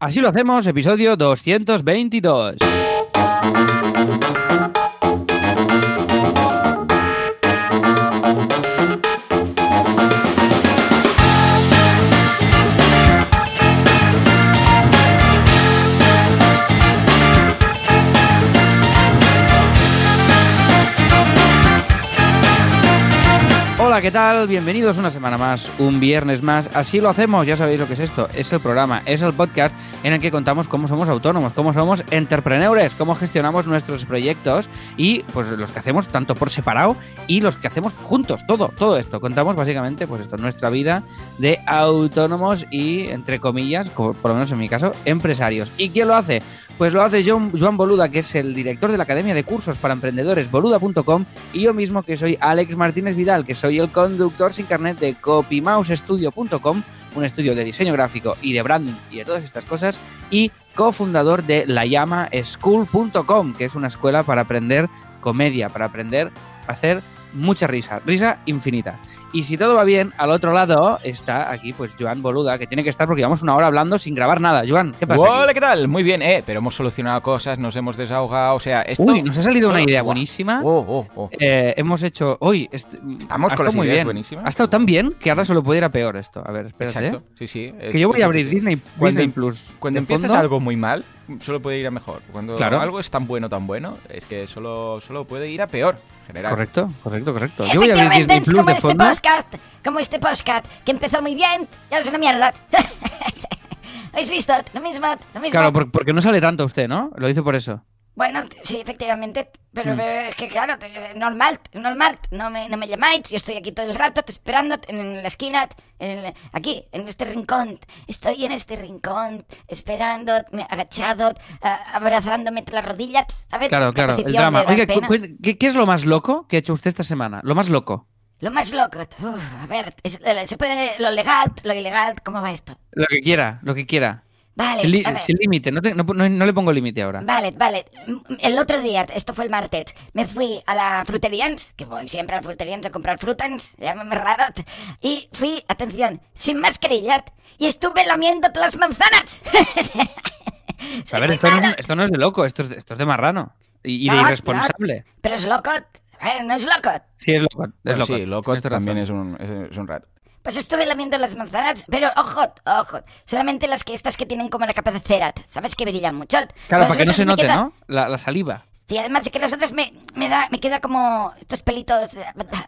Así lo hacemos, episodio 222. ¿Qué tal? Bienvenidos una semana más, un viernes más. Así lo hacemos, ya sabéis lo que es esto. Es el programa, es el podcast en el que contamos cómo somos autónomos, cómo somos entrepreneurs, cómo gestionamos nuestros proyectos y pues los que hacemos tanto por separado y los que hacemos juntos, todo, todo esto. Contamos básicamente pues esto, nuestra vida de autónomos y, entre comillas, por lo menos en mi caso, empresarios. ¿Y quién lo hace? Pues lo hace John, Joan Boluda, que es el director de la Academia de Cursos para Emprendedores, boluda.com, y yo mismo, que soy Alex Martínez Vidal, que soy el conductor sin carnet de copymousestudio.com, un estudio de diseño gráfico y de branding y de todas estas cosas, y cofundador de layamaschool.com, que es una escuela para aprender comedia, para aprender a hacer mucha risa, risa infinita. Y si todo va bien, al otro lado está aquí, pues Joan Boluda, que tiene que estar porque llevamos una hora hablando sin grabar nada. Joan, ¿qué pasa? Hola, ¿qué tal? Muy bien, eh, pero hemos solucionado cosas, nos hemos desahogado, o sea, esto... Uy, nos ha salido una idea buenísima. Oh, oh, oh. Eh, hemos hecho. Hoy est- Estamos ha con las muy ideas bien. buenísimas. Ha estado tan bien que ahora solo puede ir a peor esto. A ver, espérate. Exacto, ¿eh? sí, sí. es- Que yo voy a abrir Disney, Cuando- Disney Plus. Cuando empiezas fondo. algo muy mal, solo puede ir a mejor. Cuando Claro. algo es tan bueno, tan bueno, es que solo, solo puede ir a peor, en general. Correcto, correcto, correcto. Yo voy a abrir Disney Plus de este fondo. Podcast, como este podcast, que empezó muy bien y ahora es una mierda. ¿Habéis visto? Lo mismo, lo mismo. Claro, por- porque no sale tanto usted, ¿no? Lo dice por eso. Bueno, sí, efectivamente, pero, Mm. pero es que claro, es normal, es normal, no me, no me llamáis, yo estoy aquí todo el rato te esperando en la esquina, en el- aquí, en este rincón, estoy en este rincón, esperando, agachado, a- abrazándome entre las rodillas, ¿sabes? Claro, La claro, el drama. Oiga, ¿qué, qué es lo más loco que ha hecho usted esta semana? Lo más loco. Lo más loco, uf, a ver, es- eh, se puede, lo legal, lo ilegal, ¿cómo va esto? Lo que quiera, lo que quiera. Vale, Sin, li- límite, no, no, no- no le pongo límite ahora. Vale, vale. El otro día, esto fue el martes, me fui a la fruterians, que voy siempre a la fruterians a comprar frutas, llámame raro, y fui, atención, sin mascarilla, y estuve lamiendo las manzanas. A ver, esto no, es, malo. esto no es de loco, esto es de, esto es de marrano. Y, y de irresponsable. Pero es loco, a ver, no es loco. Sí, es loco. Es Bueno, loco. sí, loco Tienes también es un, es, es un rato. Pues estuve lamiendo las manzanas, pero ojo, ojo, solamente las que estas que tienen como la capa de cera, ¿sabes? Que brillan mucho. Claro, Las para que no se note, queda- ¿no? La, la saliva. Sí, además es que las otras me, me da, me queda como estos pelitos,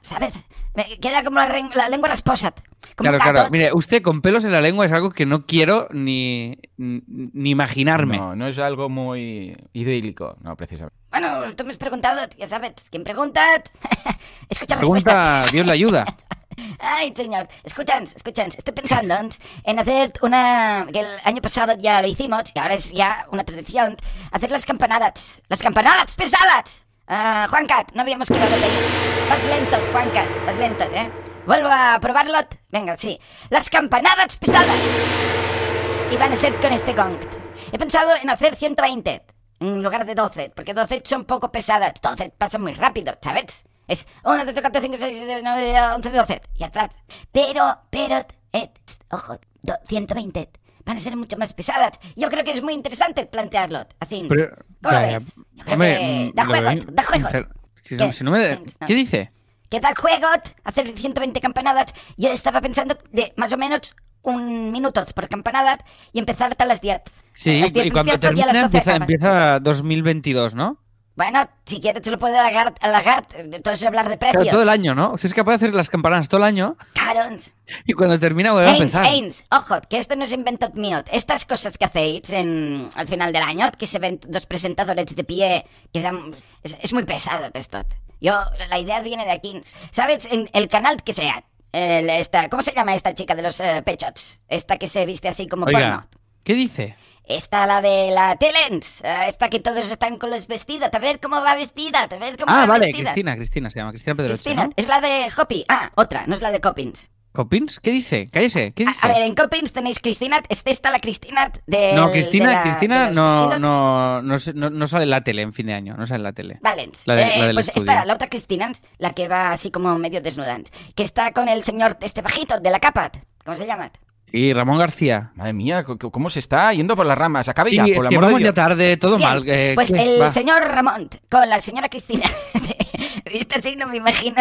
¿sabes? Me queda como la, ren- la lengua rasposa. Como Claro, claro. Mire, usted con pelos en la lengua es algo que no quiero ni, ni imaginarme. No, no es algo muy idílico, no, precisamente. Bueno, tú me has preguntado, ya sabes, ¿quién pregunta? Escucha respuestas. Pregunta, Dios le ayuda. Ay, señor, escuchan, escuchan, estoy pensando en hacer una... que el año pasado ya lo hicimos y ahora es ya una tradición, hacer las campanadas, las campanadas pesadas. Ah, Juancat, no habíamos quedado de ahí. Vas lento, Juancat, vas lento, ¿eh? Vuelvo a probarlo. Venga, sí. Las campanadas pesadas. Y van a ser con este gong. He pensado en hacer 120 en lugar de 12, porque 12 son poco pesadas. 12 pasan muy rápido, ¿sabes? Es 1, 2, 3, 4, 5, 6, 7, 9, 11, 12. Ya está. Pero, pero, eh, ojo, do- 120 van a ser mucho más pesadas. Yo creo que es muy interesante plantearlo así. Pero, ¿Cómo ya, ves? Yo creo Hombre, que da juego, veo da juego. si ¿Qué? no- si no me- No. ¿Qué dice? ¿Qué tal juego? Hacer 120 campanadas. Yo estaba pensando de más o menos un minuto por campanada y empezar hasta las 10. Sí, las 10 y cuando termina las 12 empieza, acaba. empieza 2022, ¿no? Bueno, si quieres te lo puedo alargar, alargar entonces hablar de precios. Claro, todo el año, ¿no? Usted es capaz de hacer las campananas todo el año Claro. y cuando termina vuelve a empezar. Haynes, ojo, que esto no es invento mío. Estas cosas que hacéis en, al final del año, que se ven dos presentadores de pie, que dan, es, es muy pesado esto. Yo, la idea viene de aquí. ¿Sabes? En el canal que sea. el- esta, ¿Cómo se llama esta chica de los eh, pechos? Esta que se viste así como porno. Oiga, ¿qué dice? Esta, la de la Telens. eh, Esta que todos están con los vestidos. A ver cómo va vestida. A ver cómo Ah, va vale, vestida. Cristina, Cristina se llama, Cristina Pedroche, Cristina, ¿no? es la de Hopi. Ah, otra, no es la de Coppins. ¿Copins? ¿Qué dice? Cállese, ¿qué A, dice? a ver, en Coppins tenéis Cristina. Esta está la Cristina de. no, Cristina, de la- Cristina de no, no, no, no- no sale en la tele en fin de año, no sale en la tele. Valens. La de- Eh, la pues estudio. esta, la otra Cristina, la que va así como medio desnuda, que está con el señor este bajito de la capa. ¿Cómo se llama? Y Ramón García. Madre mía, cómo se está yendo por las ramas. Acabe Sí, ya, es por el que amor de vamos ya tarde, todo Bien, mal. eh, pues ¿qué? el Va. señor Ramón con la señora Cristina. Visto así, no me imagino.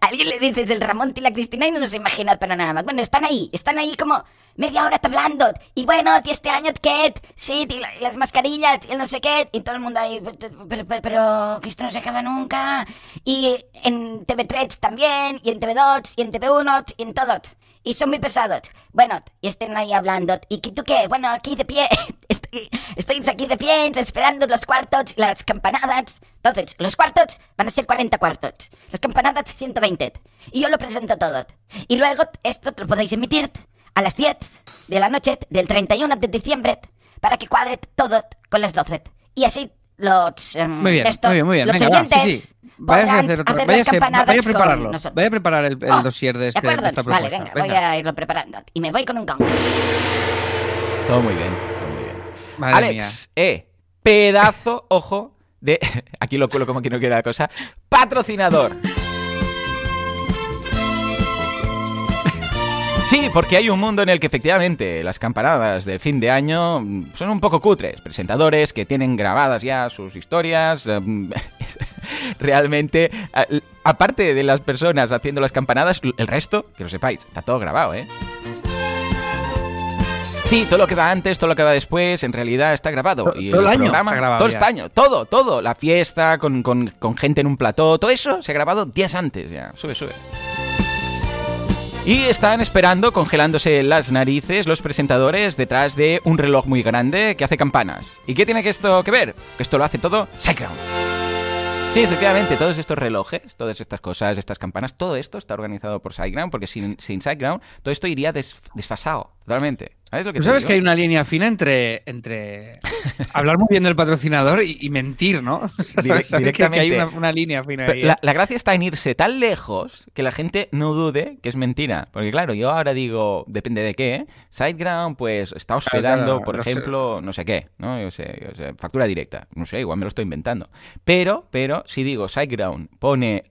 Alguien le dices el Ramón y la Cristina y no nos imagina para nada más. Bueno, están ahí, están ahí como media hora hablando. Y bueno, y este año, ¿qué? Sí, y, la- y las mascarillas, y el no sé qué. Y todo el mundo ahí, pero, pero, pero, que esto no se acaba nunca. Y en TV3 también, y en TV2, y en TV1, y en todos. Y son muy pesados. Bueno, y estén ahí hablando. ¿Y tú qué? Bueno, aquí de pie. Estoy, estoy aquí de pie, esperando los cuartos, las campanadas. Entonces, los cuartos van a ser 40 cuartos. Las campanadas 120. Y yo lo presento todo. Y luego esto lo podéis emitir a las 10 de la noche del 31 de diciembre para que cuadre todo con las 12. Y así los... em, Muy bien, esto, muy bien, muy bien. los Venga, va, sí, sí. Váyase a hacer otro. hacer vaya a prepararlo. Vaya a preparar el, el Oh, dossier de, este, ¿De Vale, venga, voy a irlo preparando. Y me voy con un gong. Todo muy bien, todo muy bien. Madre Alex, mía. eh, pedazo, ojo, de... Aquí lo cuelo como que no queda la cosa. Patrocinador. Sí, porque hay un mundo en el que efectivamente las campanadas de fin de año mm, son un poco cutres. Presentadores que tienen grabadas ya sus historias. em, es- Realmente, aparte de las personas haciendo las campanadas, el resto, que lo sepáis, está todo grabado, ¿eh? Sí, todo lo que va antes, todo lo que va después, en realidad está grabado. Y todo el año programa, está grabado todo ya. este año, todo, todo. La fiesta con, con- con gente en un plató, todo eso se ha grabado días antes ya. Sube, sube. Y están esperando, congelándose las narices, los presentadores detrás de un reloj muy grande que hace campanas. ¿Y qué tiene que esto que ver? Que esto lo hace todo SiteGround. Sí, efectivamente, todos estos relojes, todas estas cosas, estas campanas, todo esto está organizado por SiteGround, porque sin, sin todo esto iría des- desfasado, totalmente. ¿Sabes lo que Tú sabes digo? que hay una línea fina entre, entre hablar muy bien del patrocinador y, y mentir, ¿no? O sea, Dire- ¿sabes que- que hay directamente. una, una línea fina ahí. ¿eh? la, la gracia está en irse tan lejos que la gente no dude que es mentira. Porque claro, yo ahora digo, depende de qué, ¿eh? SiteGround pues está hospedando, claro, por no sé. ejemplo, no sé qué, ¿no? Yo sé, yo sé, factura directa, no sé, igual me lo estoy inventando. Pero, pero, si digo SiteGround pone,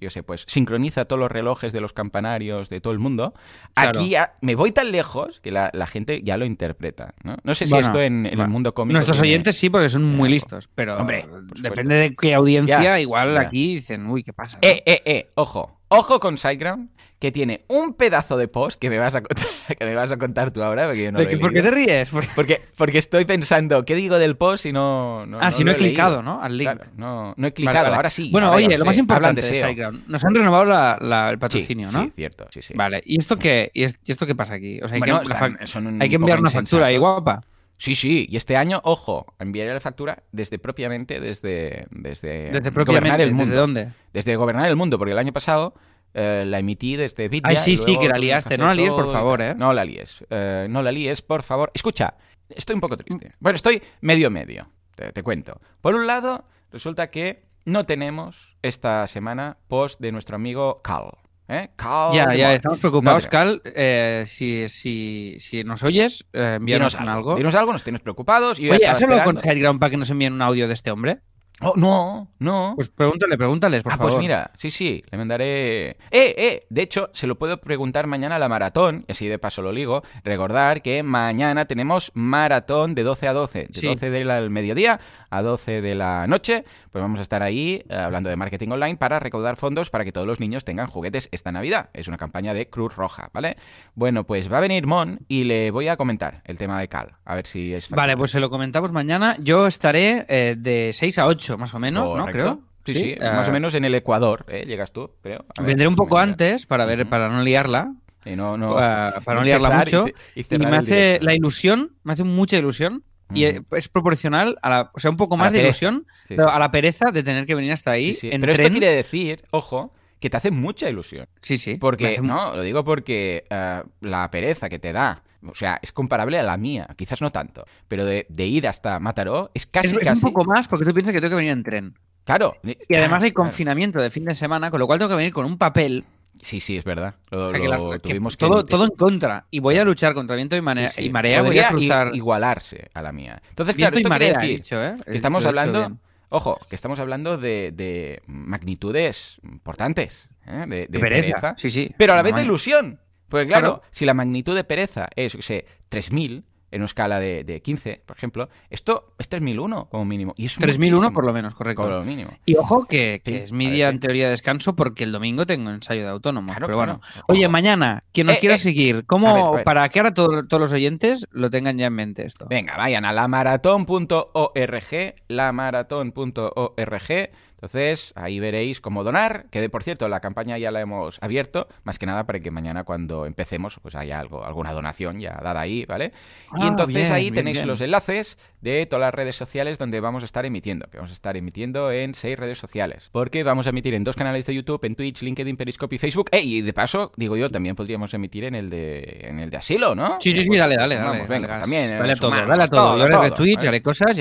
yo sé, pues sincroniza todos los relojes de los campanarios de todo el mundo, Claro. aquí me voy tan lejos que la, la gente ya lo interpreta, ¿no? No sé si Bueno, esto en, en el mundo cómico... Nuestros tiene- oyentes sí, porque son muy algo. listos, pero Hombre, depende de qué audiencia, Ya, igual ya. aquí dicen, uy, ¿qué pasa? Eh, eh, eh, ojo. Ojo con SiteGround, que tiene un pedazo de post que me vas a contar, que me vas a contar tú ahora, porque yo no ¿De lo he qué- ¿Por qué te ríes? Porque- Porque, estoy pensando, ¿qué digo del post si no, no ah, si no he clicado, leído? ¿no? Al link. Claro, no, no he clicado, vale. ahora sí. Bueno, oye, lo más importante de. SiteGround. Nos han renovado la- la- el Sí, patrocinio, ¿no? Sí, cierto, sí, sí. Vale, ¿y esto qué, y es- y esto qué pasa aquí? O sea, hay, Bueno, que, están- hay que enviar una factura ahí, guapa. Sí, sí, y este año, ojo, enviaré la factura desde propiamente desde desde, Desde gobernar el mundo. ¿desde dónde? Desde gobernar el mundo, porque el año pasado eh, la emití desde Vidya. Ay, sí, sí, que la liaste. No la líes, por favor. ¿eh? No la líes. eh, no la líes, por favor. Escucha, estoy un poco triste. Bueno, estoy medio medio, te, te cuento. Por un lado, resulta que no tenemos esta semana post de nuestro amigo Cal. ¿Eh? Cal Ya, ya, estamos preocupados, No Cal. eh, si, si, si nos oyes, eh, envíanos Dinos algo. Dinos algo, nos tienes preocupados. y Oye, ¿has hablado con. SiteGround para que nos envíen un audio de este hombre? Oh, no, no. Pues pregúntale, pregúntales, por ah, favor. pues mira, sí, sí, le mandaré... ¡Eh, eh! De hecho, se lo puedo preguntar mañana a la maratón, y así de paso lo ligo. Recordar que mañana tenemos maratón de 12 a 12, de Sí. 12 del mediodía a 12 de la noche. Pues vamos a estar ahí eh, hablando de marketing online para recaudar fondos para que todos los niños tengan juguetes esta Navidad. Es una campaña de Cruz Roja, ¿vale? Bueno, pues va a venir Mon y le voy a comentar el tema de Cal, a ver si es Vale, pues se lo comentamos mañana. Yo estaré eh, de 6 a 8, más o menos, ¿no? Creo. Sí, sí, eh, más o menos en el Ecuador, ¿eh? Llegas tú, creo. A ver, Vendré un poco antes para ver, para no liarla. Y no, no, eh, para no liarla mucho. y me hace directo. la ilusión, me hace mucha ilusión. Y eh, es proporcional a la. O sea, un poco más de pereza. ilusión, Sí, pero sí. a la pereza de tener que venir hasta ahí. Sí, en Pero tren. esto quiere decir, ojo, que te hace mucha ilusión. Sí, sí. Porque, hace- no, lo digo porque eh, la pereza que te da, o sea, es comparable a la mía, quizás no tanto, pero de, de ir hasta Mataró es casi, Es, es casi... un poco más porque tú piensas que tengo que venir en tren. Claro. Y además hay confinamiento de fin de semana, con lo cual tengo que venir con un papel. Sí, sí, es verdad. Lo, o sea, que lo la- que tuvimos que... todo, todo en contra. Y voy a luchar contra viento y, mane- Sí, sí. y marea. Voy a Podría cruzar. igualarse a la mía. Entonces, claro, viento y esto quiere marea, decir dicho, ¿eh? que estamos Lo hablando... Ojo, que estamos hablando de, de magnitudes importantes, ¿eh? de, pereza. pereza, Sí, sí. pero a la vez de ilusión. Porque claro, Claro. si la magnitud de pereza es, qué sé, 3000 en una escala de, de 15, por ejemplo, esto es 3001 como mínimo. Y es 3001 muchísimo, por lo menos, correcto. Por lo mínimo. Y ojo que, que Sí, es mi día en teoría de descanso porque el domingo tengo ensayo de autónomos. Claro, pero claro. bueno. Oye, mañana, quien nos Eh, quiera eh, seguir, a ¿cómo, ver, a ver. para que ahora todo- todos los oyentes lo tengan ya en mente esto? Venga, vayan a lamaratón.org, lamaratón.org. Entonces, ahí veréis cómo donar, que de por cierto, la campaña ya la hemos abierto, más que nada para que mañana cuando empecemos, pues haya algo, alguna donación ya dada ahí, ¿vale? y Ah, entonces bien, ahí bien, tenéis bien. los enlaces de todas las redes sociales donde vamos a estar emitiendo, que vamos a estar emitiendo en seis redes sociales, porque vamos a emitir en dos canales de YouTube, en Twitch, LinkedIn, Periscope y Facebook. ¡Ey! Y de paso, digo yo, también podríamos emitir en el de, en el de asilo, ¿no? Sí, sí, sí, Pues, dale, dale, vamos, dale. venga, dale, también. eh, Dale a todo, dale a todo. Yo haré todo, retweets, haré cosas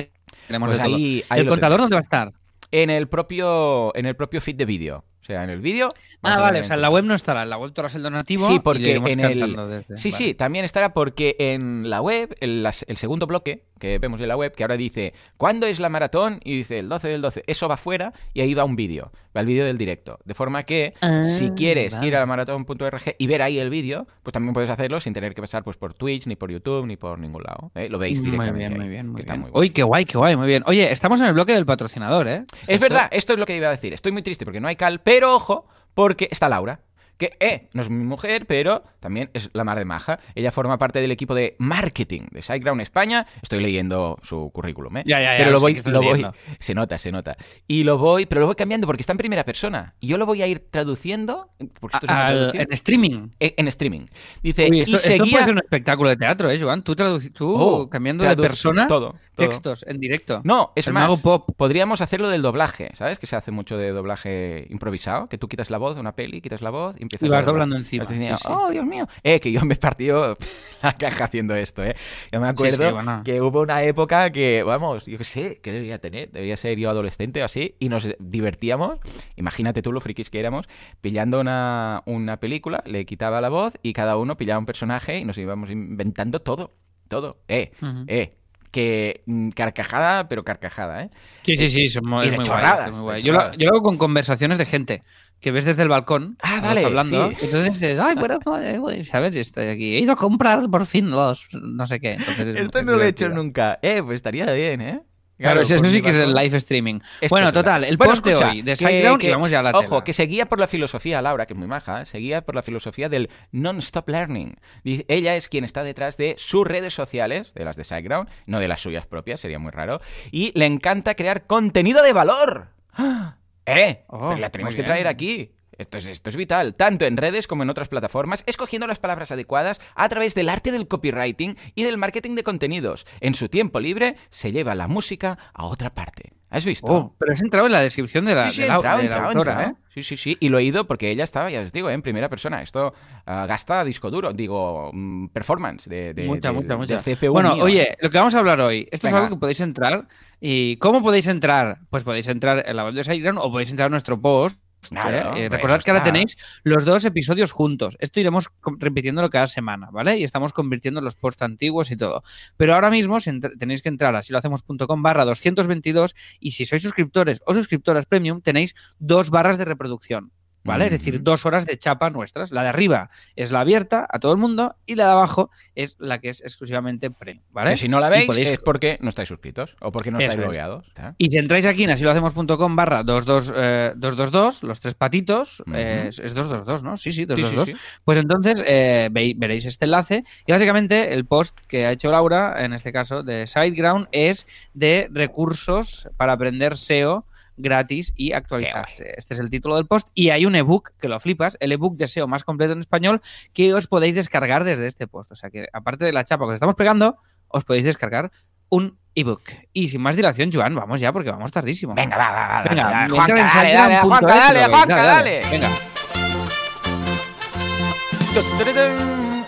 haremos Pues de todo. ahí- ahí ¿El contador dónde va a estar? En el propio, en el propio feed de vídeo. O sea, en el vídeo. Ah, vale, o sea, en la web no estará, en la web tú harás el donativo Sí, y porque iremos en el... desde- Sí, vale. sí, también estará porque en la web, el, las- el segundo bloque que vemos en la web, que ahora dice, ¿cuándo es la maratón? Y dice, el 12 del 12. Eso va fuera y ahí va un vídeo, va el vídeo del directo. De forma que, Ah, si quieres vale. ir a la maratón.org y ver ahí el vídeo, pues también puedes hacerlo sin tener que pasar pues, por Twitch, ni por YouTube, ni por ningún lado. ¿eh? Lo veis Muy directamente bien, ahí, muy bien, muy bien. muy. Uy, qué guay, qué guay, muy bien. Oye, estamos en el bloque del patrocinador, ¿eh? Es verdad, esto es lo que iba a decir. Estoy muy triste porque no hay cal, pero ojo, porque está Laura. Que, eh, no es mi mujer, pero también es la mar de maja. Ella forma parte del equipo de marketing de SiteGround España. Estoy leyendo su currículum, ¿eh? Ya, ya, ya, Pero lo voy, lo voy, se nota, se nota. Y lo voy, pero lo voy cambiando porque está en primera persona. Y yo lo voy a ir traduciendo, porque esto es una Al- en streaming. en, en streaming. Dice, Uy, y esto, seguía... puede ser un espectáculo de teatro, ¿eh, Joan? Tú, tú Oh, cambiando de persona, todo, todo. textos en directo. No, es El más, mago pop. podríamos hacerlo del doblaje, ¿sabes? Que se hace mucho de doblaje improvisado, que tú quitas la voz de una peli, quitas la voz y empiezas Y vas a doblando encima, Vas diciendo, sí, sí. oh, Dios mío. Eh, que yo me he partido la caja haciendo esto, ¿eh? Yo me acuerdo sí, bueno. que hubo una época que, vamos, yo qué sé, ¿qué debería tener? Debería ser yo adolescente o así, y nos divertíamos, imagínate tú lo frikis que éramos, pillando una, una película, le quitaba la voz y cada uno pillaba un personaje y nos íbamos inventando todo, todo. Eh, eh. Que mm, carcajada, pero carcajada, ¿eh? Sí, sí, sí, son muy, muy guay, chorradas, es muy de guay. Yo, lo, yo lo hago con conversaciones de gente que ves desde el balcón. Ah, vale, hablando. sí. Entonces dices, ay, bueno, eh, ¿sabes? Estoy aquí. He ido a comprar por fin los no sé qué. Entonces, Esto es no lo he hecho nunca. Eh, pues estaría bien, ¿eh? Claro, eso, sí que es el live streaming. Esto bueno, total, el Bueno, post de hoy, de SiteGround, que- y vamos ya a la Ojo, tela. que se guía por la filosofía, Laura, que es muy maja, ¿eh? se guía por la filosofía del non-stop learning. Dice- Ella es quien está detrás de sus redes sociales, de las de SiteGround, no de las suyas propias, sería muy raro, y le encanta crear contenido de valor. ¡Ah! ¡Eh! Oh, Pero la tenemos que traer aquí. Esto es, esto es vital, tanto en redes como en otras plataformas, escogiendo las palabras adecuadas a través del arte del copywriting y del marketing de contenidos. En su tiempo libre se lleva la música a otra parte. ¿Has visto? Oh, pero has entrado en la descripción de la, Sí, sí, de la- entrado, de la entrado, autora, entrado. ¿eh? Sí, sí, sí. Y lo he ido porque ella estaba, ya os digo, ¿eh? en primera persona. Esto ah, gasta disco duro, digo, mm, performance de, de- mucha. CPU bueno, mío. oye, lo que vamos a hablar hoy, esto Venga. es algo que podéis entrar. ¿Y cómo podéis entrar? Pues podéis entrar en la web de SiteGround o podéis entrar a nuestro post. Claro, ¿eh? Recordad que ahora tenéis los dos episodios juntos. Esto iremos repitiéndolo cada semana, ¿vale? Y estamos convirtiendo los posts antiguos y todo. Pero ahora mismo si tenéis que entrar a si lo hacemos.com barra 222 y si sois suscriptores o suscriptoras premium tenéis dos barras de reproducción. ¿Vale? Es decir, dos horas de chapa nuestras. La de arriba es la abierta a todo el mundo y la de abajo es la que es exclusivamente premium, ¿vale? Que si no la veis podéis- es porque no estáis suscritos o porque no Eso estáis es. logueados. Y si entráis aquí en asilohacemos.com barra 22, eh, 222, los tres patitos, Ujú. eh, es es 222, ¿no? Sí, sí, Sí, 222. sí, sí. Pues entonces eh, veréis este enlace y básicamente el post que ha hecho Laura, en este caso de SiteGround, es de recursos para aprender SEO gratis y actualizarse. Este es el título del post y hay un ebook que lo flipas, el ebook de SEO más completo en español que os podéis descargar desde este post. O sea que aparte de la chapa que os estamos pegando, os podéis descargar un ebook. Y sin más dilación, Joan, vamos ya porque vamos tardísimo. Venga, va, va, va. Venga, dale, Juanca, dale, Juanca. Juanca, dale. Venga.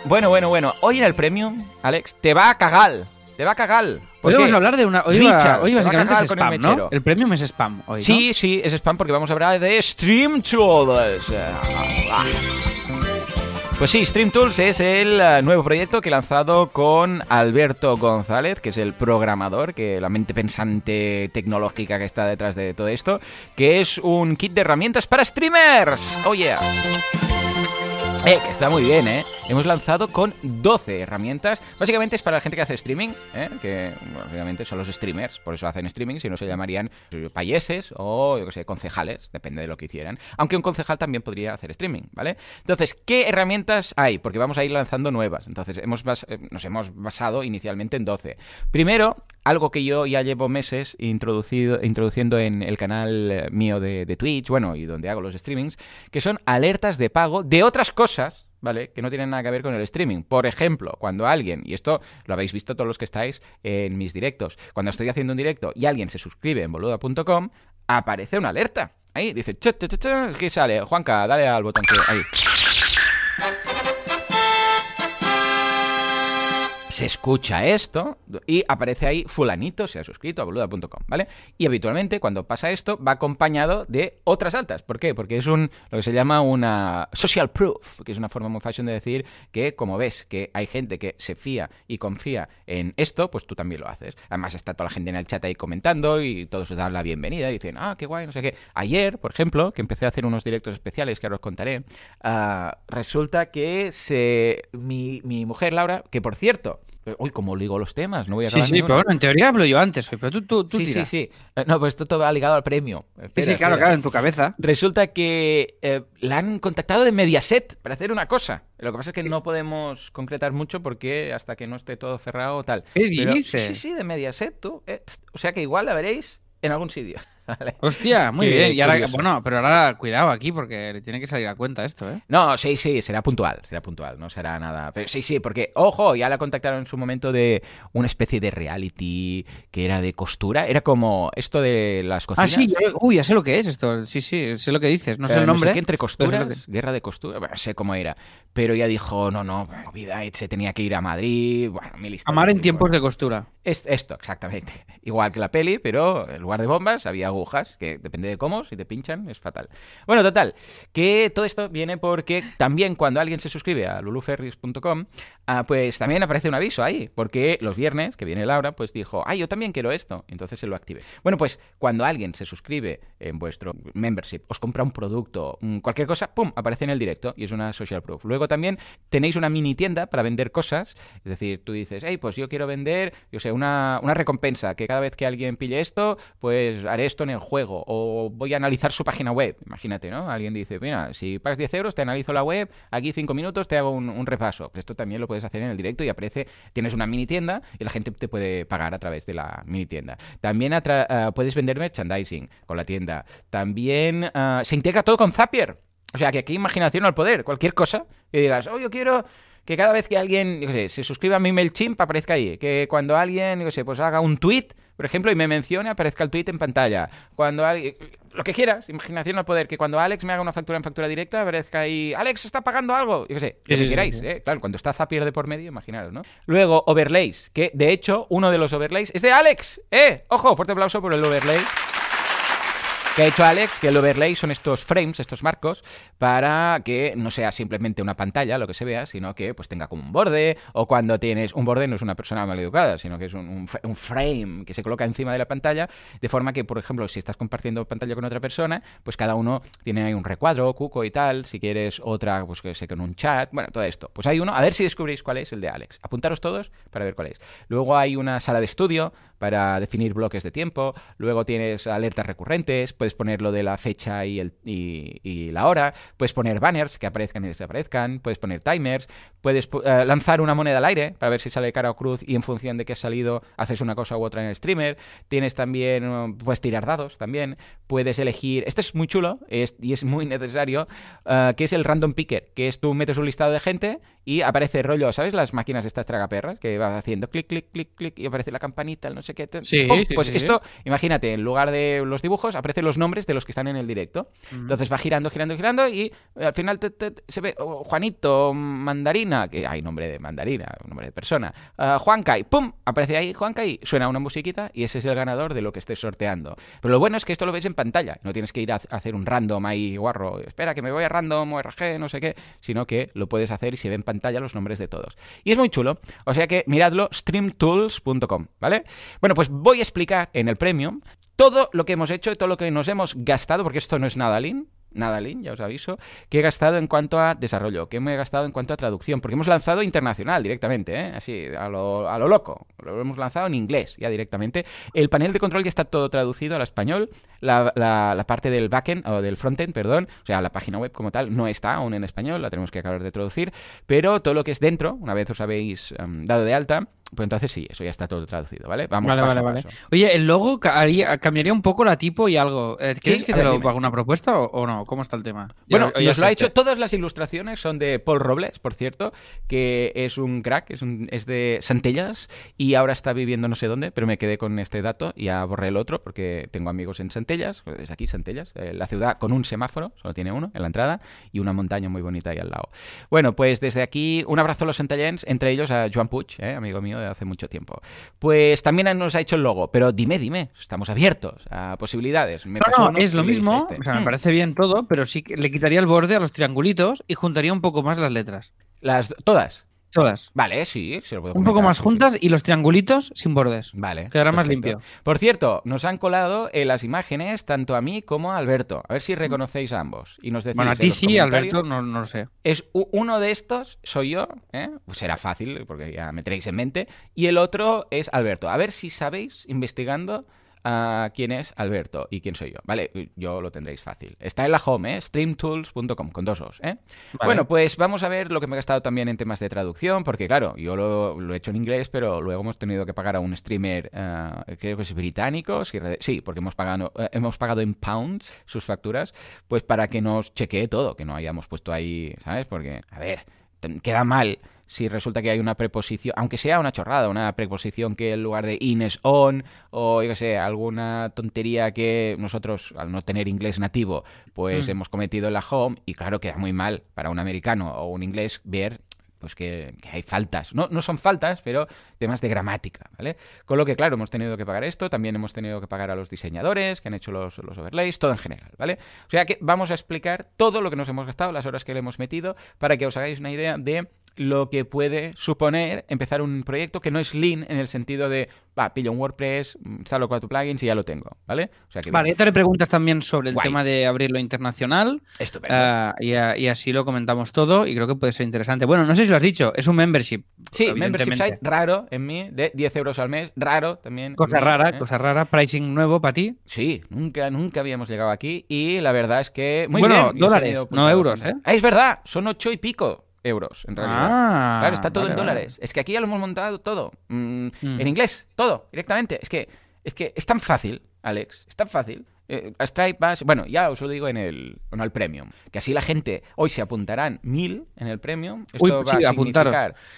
Bueno, bueno, bueno. Hoy en el Premium, Alex, te va a cagar. Te va a cagar. ¿Por Hoy vamos a hablar de una. Hoy, Richard, va- hoy básicamente es con el ¿no? mechero. El premium es spam hoy. ¿no? Sí, sí, es spam porque vamos a hablar de Stream Tools. Pues sí, Stream Tools es el eh, nuevo proyecto que he lanzado con Alberto González, que es el programador, que la mente pensante tecnológica que está detrás de todo esto, que es un kit de herramientas para streamers. Oh yeah. Eh, que está muy bien, ¿eh? Hemos lanzado con 12 herramientas. Básicamente es para la gente que hace streaming, ¿eh? Que obviamente son los streamers, por eso hacen streaming, si no se llamarían payeses o, yo qué sé, concejales, depende de lo que hicieran. Aunque un concejal también podría hacer streaming, ¿vale? Entonces, ¿qué herramientas hay? Porque vamos a ir lanzando nuevas. Entonces, hemos eh, nos hemos basado inicialmente en 12. Primero, algo que yo ya llevo meses introducido, introduciendo en el canal eh, mío de, de Twitch, bueno, y donde hago los streamings, que son alertas de pago de otras cosas ¿vale? Que no tienen nada que ver con el streaming. Por ejemplo, cuando alguien, y esto lo habéis visto todos los que estáis en mis directos, cuando estoy haciendo un directo y alguien se suscribe en boluda.com, aparece una alerta. Ahí dice, ¿qué sale? Juanca, dale al botón que ahí. Se escucha esto y aparece ahí fulanito se ha suscrito a boluda.com, ¿vale? Y habitualmente cuando pasa esto va acompañado de otras altas. ¿Por qué? Porque es un lo que se llama una social proof, que es una forma muy fashion de decir que como ves que hay gente que se fía y confía en esto, pues tú también lo haces. Además está toda la gente en el chat ahí comentando y todos dan la bienvenida y dicen, ah, qué guay, no sé qué. Ayer, por ejemplo, que empecé a hacer unos directos especiales que ahora os contaré, uh, resulta que se mi, mi mujer Laura, que por cierto, Uy, como ligo los temas, no voy a Sí, sí, pero bueno, en teoría hablo yo antes, pero tú, tú, tú Sí, sí, sí. No, pues esto todo va ligado al premio. sí, sí, claro, claro, en tu cabeza. Resulta que eh, la han contactado de Mediaset para hacer una cosa. Lo que pasa es que no podemos concretar mucho porque hasta que no esté todo cerrado o tal. ¿Qué dices? Sí, sí, de Mediaset, tú. Eh, o sea que igual la veréis en algún sitio. Hostia, muy bien. Y ahora, bueno, pero ahora cuidado aquí porque le tiene que salir a cuenta esto, ¿eh? No, sí, sí, será puntual, será puntual, no será nada. Pero sí, sí, porque, ojo, ya la contactaron en su momento de una especie de reality que era de costura. Era como esto de las cocinas. Ah, sí, uy, ya sé lo que es esto. Sí, sí, sé lo que dices. No sé el nombre. No sé entre costuras, guerra de costura, bueno, sé cómo era. Pero ya dijo, no, no, vida, se tenía que ir a Madrid. Bueno, mil Amar en tiempos de costura. Es, esto, exactamente. Igual que la peli, pero en lugar de bombas había que depende de cómo, si te pinchan es fatal. Bueno, total, que todo esto viene porque también cuando alguien se suscribe a luluferris.com, ah, pues también aparece un aviso ahí, porque los viernes, que viene Laura, pues dijo, ay, yo también quiero esto, entonces se lo active. Bueno, pues cuando alguien se suscribe en vuestro membership, os compra un producto, mm, cualquier cosa, ¡pum!, aparece en el directo y es una social proof. Luego también tenéis una mini tienda para vender cosas, es decir, tú dices, hey, pues yo quiero vender, yo sé, una, una recompensa, que cada vez que alguien pille esto, pues haré esto en el juego o voy a analizar su página web. Imagínate, ¿no? Alguien dice, mira, si pagas 10 euros, te analizo la web, aquí 5 minutos te hago un, repaso. Pues esto también lo puedes hacer en el directo y aparece, tienes una mini tienda y la gente te puede pagar a través de la mini tienda. También uh, puedes vender merchandising con la tienda. También uh, se integra todo con Zapier. O sea, que aquí imaginación al poder. Cualquier cosa que digas, oh, yo quiero que cada vez que alguien, yo sé, se suscriba a mi MailChimp aparezca ahí. Que cuando alguien, yo sé, pues haga un tweet por ejemplo, y me mencione, aparezca el tweet en pantalla. Cuando alguien, lo que quieras, imaginación al poder, que cuando Alex me haga una factura en factura directa, aparezca ahí, Alex está pagando algo, yo qué sé, lo que queráis, ¿eh? Claro, cuando está Zapier de por medio, imaginaros, ¿no? Luego, overlays, que de hecho, uno de los overlays es de Alex, ¿eh? Ojo, fuerte aplauso por el overlay que ha hecho Alex, que el overlay son estos frames, estos marcos, para que no sea simplemente una pantalla lo que se vea, sino que pues tenga como un borde, o cuando tienes un borde no es una persona mal educada, sino que es un, frame que se coloca encima de la pantalla, de forma que, por ejemplo, si estás compartiendo pantalla con otra persona, pues cada uno tiene ahí un recuadro, cuco y tal, si quieres otra, pues que sé, con un chat, bueno, todo esto. Pues hay uno, a ver si descubrís cuál es el de Alex. Apuntaros todos para ver cuál es. Luego hay una sala de estudio para definir bloques de tiempo, luego tienes alertas recurrentes, puedes poner lo de la fecha y, el, y, la hora, puedes poner banners que aparezcan y desaparezcan, puedes poner timers, puedes eh, lanzar una moneda al aire para ver si sale cara o cruz y en función de qué ha salido haces una cosa u otra en el streamer, tienes también, uh, puedes tirar dados también, puedes elegir, este es muy chulo y es muy necesario, uh, que es el random picker, que es tú metes un listado de gente y aparece rollo, ¿sabes? Las máquinas estas tragaperras que vas haciendo clic, clic, clic, clic y aparece la campanita, no sé qué. Sí, pues esto, imagínate, en lugar de los dibujos aparecen los nombres de los que están en el directo. Entonces va girando, girando, girando y al final se ve oh, Juanito, Mandarina, que hay nombre de Mandarina, nombre de persona, uh, Juanca y ¡pum! Aparece ahí Juanca y suena una musiquita y ese es el ganador de lo que estés sorteando. Pero lo bueno es que esto lo ves en pantalla, no tienes que ir a hacer un random ahí guarro, espera que me voy a random o RG, no sé qué, sino que lo puedes hacer y se ve en pantalla los nombres de todos. Y es muy chulo, o sea que miradlo, streamtools.com, ¿vale? Bueno, pues voy a explicar en el premium todo lo que hemos hecho todo lo que nos hemos gastado, porque esto no es nada lean, nada lean, ya os aviso, que he gastado en cuanto a desarrollo, que me he gastado en cuanto a traducción, porque hemos lanzado internacional directamente, ¿eh? así, a lo, a lo loco, lo hemos lanzado en inglés ya directamente. El panel de control ya está todo traducido al español, la, la, la parte del backend, o del frontend, perdón, o sea, la página web como tal no está aún en español, la tenemos que acabar de traducir, pero todo lo que es dentro, una vez os habéis em, dado de alta, pues entonces sí, eso ya está todo traducido, ¿vale? Vamos Vale, paso vale, a vale. paso. Oye, el logo haría- cambiaría un poco la tipo y algo. Eh, ¿Quieres Sí, que te ver, lo dime. haga una propuesta o, o no? ¿Cómo está el tema? Bueno, ya nos lo ha hecho, todas las ilustraciones son de Paul Robles, por cierto, que es un crack, es, un, es de Santellas y ahora está viviendo no sé dónde, pero me quedé con este dato y ya borré el otro porque tengo amigos en Santellas, pues desde aquí Santellas, eh, la ciudad con un semáforo, solo tiene uno en la entrada y una montaña muy bonita ahí al lado. Bueno, pues desde aquí un abrazo a los santellenses, entre ellos a Joan Puig, eh, amigo mío de hace mucho tiempo. Pues también nos ha hecho el logo, pero dime, dime, estamos abiertos a posibilidades. Me No, no, es lo mismo. este. O sea, me Hmm. parece bien todo, pero sí que le quitaría el borde a los triangulitos y juntaría un poco más las letras. Las, todas. Todas. Vale, sí, se lo puedo Un poco más juntas y los triangulitos sin bordes. Vale. Quedará más perfecto. limpio. Por cierto, nos han colado en las imágenes tanto a mí como a Alberto. A ver si reconocéis a ambos. Y nos decís Bueno, a ti sí. Alberto, no, no lo sé. Es uno de estos, soy yo, ¿eh? Pues será fácil, porque ya me tenéis en mente. Y el otro es Alberto. A ver si sabéis, investigando, a quién es Alberto y quién soy yo. Vale, yo lo tendréis fácil. Está en la home, ¿eh? streamtools.com, con dos os, ¿eh? Bueno, pues vamos a ver lo que me he gastado también en temas de traducción, porque claro, yo lo, lo he hecho en inglés, pero luego hemos tenido que pagar a un streamer, eh, creo que es británico, sí, re- sí, porque hemos pagado, eh, hemos pagado en pounds sus facturas, pues para que nos chequee todo, que no hayamos puesto ahí, ¿sabes? Porque, a ver, queda mal si resulta que hay una preposición, aunque sea una chorrada, una preposición que en lugar de in es on, o yo qué sé, alguna tontería que nosotros, al no tener inglés nativo, pues Mm. hemos cometido en la home, y claro, queda muy mal para un americano o un inglés ver pues que, que hay faltas. No, no son faltas, pero temas de gramática, ¿vale? Con lo que, claro, hemos tenido que pagar esto, también hemos tenido que pagar a los diseñadores que han hecho los, los overlays, todo en general, ¿vale? O sea que vamos a explicar todo lo que nos hemos gastado, las horas que le hemos metido, para que os hagáis una idea de lo que puede suponer empezar un proyecto que no es lean en el sentido de, va, pillo un WordPress, instalo cuatro plugins y ya lo tengo, ¿vale? O sea que Vale, ya te haré preguntas también sobre el Guay. tema de abrirlo internacional. estupendo. ah, y, a- y así lo comentamos todo y creo que puede ser interesante. Bueno, no sé si lo has dicho, es un membership. sí, membership site raro en mí, de 10 euros al mes, raro también. Cosa rara, ¿eh? cosa rara, pricing nuevo para ti. Sí, nunca, nunca habíamos llegado aquí y la verdad es que... Muy Bueno, bien, dólares, no euros. ¿eh? Ah, es verdad, son ocho y pico euros en realidad. Ah, claro, está todo vale, en vale. dólares. Es que aquí ya lo hemos montado todo. Mm, Mm. En inglés, todo, directamente. Es que, es que es tan fácil, Alex, es tan fácil. Eh, Stripe. Bueno, ya os lo digo en el, en el Premium. Que así la gente hoy se apuntarán mil en el Premium. Esto Uy, va sí, a apuntaros.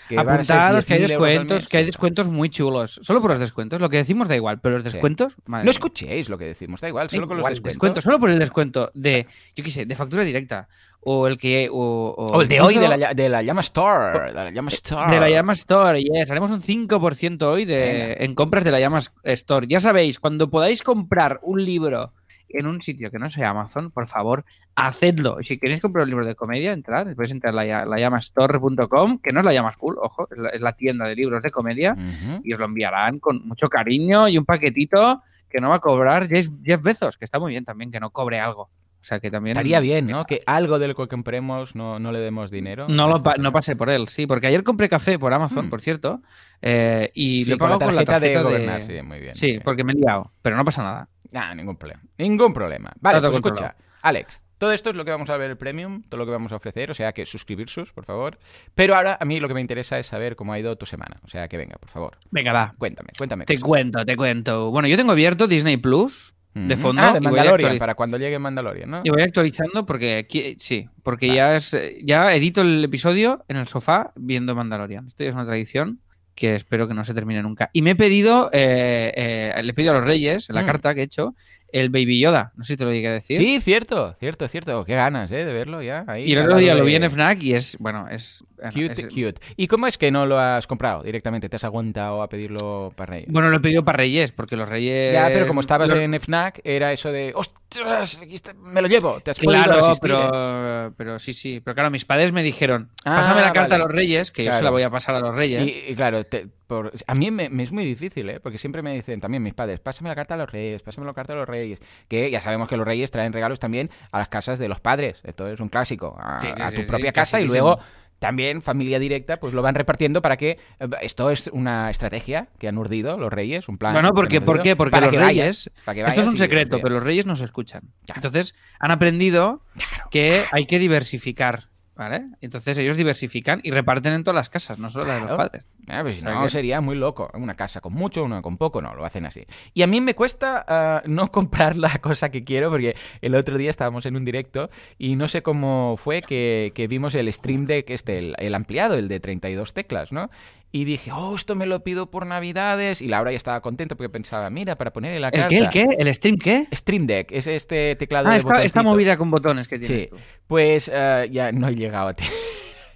que van a ser Apuntados, que hay 10.000 euros al descuentos, que hay descuentos muy chulos. Solo por los descuentos. Lo que decimos da igual, pero los Sí. descuentos. madre No mía. escuchéis lo que decimos, da igual, solo con los descuentos. descuento, solo por el descuento de, yo qué sé, de factura directa. O el que. O, O el de hoy de la, de la Llama Store. De la Llama Store. de la Llama Store, yes. Haremos un 5% hoy de, en compras de la Llama Store. Ya sabéis, cuando podáis comprar un libro en un sitio que no sea Amazon, por favor, hacedlo. Y si queréis comprar un libro de comedia, entrad. Podéis entrar a la, la llamastore.com, que no es la llama school, ojo, es la, es la tienda de libros de comedia. Y os lo enviarán con mucho cariño y un paquetito que no va a cobrar Jeff Bezos, que está muy bien también que no cobre algo. O sea, que también... Estaría bien, ¿no? Que algo de lo que compremos no, no le demos dinero. No, lo pa- no pasé por él, sí, porque ayer compré café por Amazon, Mm. por cierto, eh, y Sí, lo he con la pagado con la tarjeta de de... gobernar, sí, muy bien, Sí, bien. porque me he liado, pero no pasa nada. Nah, ningún problema. Ningún problema. Vale, pues escucha. Alex, todo esto es lo que vamos a ver el Premium, todo lo que vamos a ofrecer, o sea que suscribirse, por favor. Pero ahora a mí lo que me interesa es saber cómo ha ido tu semana. O sea que venga, por favor. Venga, va. Cuéntame, cuéntame. Te cuento, te cuento. Bueno, yo tengo abierto Disney Plus de fondo Ah, de Mandalorian, actualiz- para cuando llegue Mandalorian, ¿no? Y voy actualizando porque qui- sí, porque Vale. ya es ya edito el episodio en el sofá viendo Mandalorian. Esto ya es una tradición que espero que no se termine nunca. Y me he pedido, eh, eh, le he pedido a los Reyes, en la Mm. carta que he hecho, el Baby Yoda. No sé si te lo llegué a decir. Sí, cierto, cierto, cierto. Qué ganas, ¿eh? De verlo ya. Ahí, Y el otro día de- lo vi en FNAC y es, bueno, es... Cute, es- cute. ¿Y cómo es que no lo has comprado directamente? ¿Te has aguantado a pedirlo para Reyes? Bueno, lo he pedido para Reyes, porque los Reyes... Ya, pero como estabas en FNAC, era eso de, ostras, me lo llevo. Te has Claro, resistir, ¿eh? pero, pero sí, sí. Pero claro, mis padres me dijeron, Ah, pásame la carta vale. a los Reyes, que yo se la voy a pasar a los Reyes. Y, y claro, te- por- a mí me, me es muy difícil, ¿eh? Porque siempre me dicen también mis padres, pásame la carta a los reyes, pásame la carta a los reyes. Que ya sabemos que los reyes traen regalos también a las casas de los padres. Esto es un clásico. A, Sí, sí, a sí, tu sí, propia casa y luego también familia directa, pues lo van repartiendo para que... eh, Esto es una estrategia que han urdido los reyes, un plan... Bueno, que porque, ¿por qué? Porque para los vayas, reyes... para esto es un secreto, pero los reyes nos escuchan. Claro. Entonces, han aprendido Claro. que hay que diversificar, ¿vale? Entonces ellos diversifican y reparten en todas las casas, no solo las de los padres. Pues si no, que- sería muy loco. Una casa con mucho, una con poco, no, lo hacen así. Y a mí me cuesta ah, no comprar la cosa que quiero, porque el otro día estábamos en un directo y no sé cómo fue que, que vimos el Stream Deck, este, el, el ampliado, el de 32 teclas, ¿no? Y dije, oh, esto me lo pido por Navidades. Y Laura ya estaba contenta porque pensaba, mira, para poner en la ¿El carta. qué? ¿El qué? ¿El stream qué? Stream Deck, es este teclado Ah, de esta, esta movida con botones que tienes Sí, tú. pues eh, ya no he llegado a ti.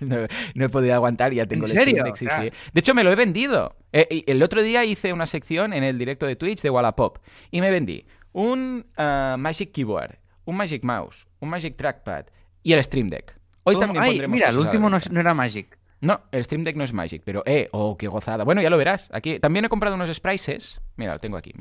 No, no he podido aguantar, ya tengo ¿En el serio? Deck, sí, sí. De hecho, me lo he vendido. Eh, el otro día hice una sección en el directo de Twitch de Wallapop y me vendí un ah, Magic Keyboard, un Magic Mouse, un Magic Trackpad y el Stream Deck. Hoy también Ay, pondremos mira, el último no era Magic. No, el Stream Deck no es Magic, pero eh, oh, qué gozada. Bueno, ya lo verás. Aquí también he comprado unos Sprices. Mira, lo tengo aquí.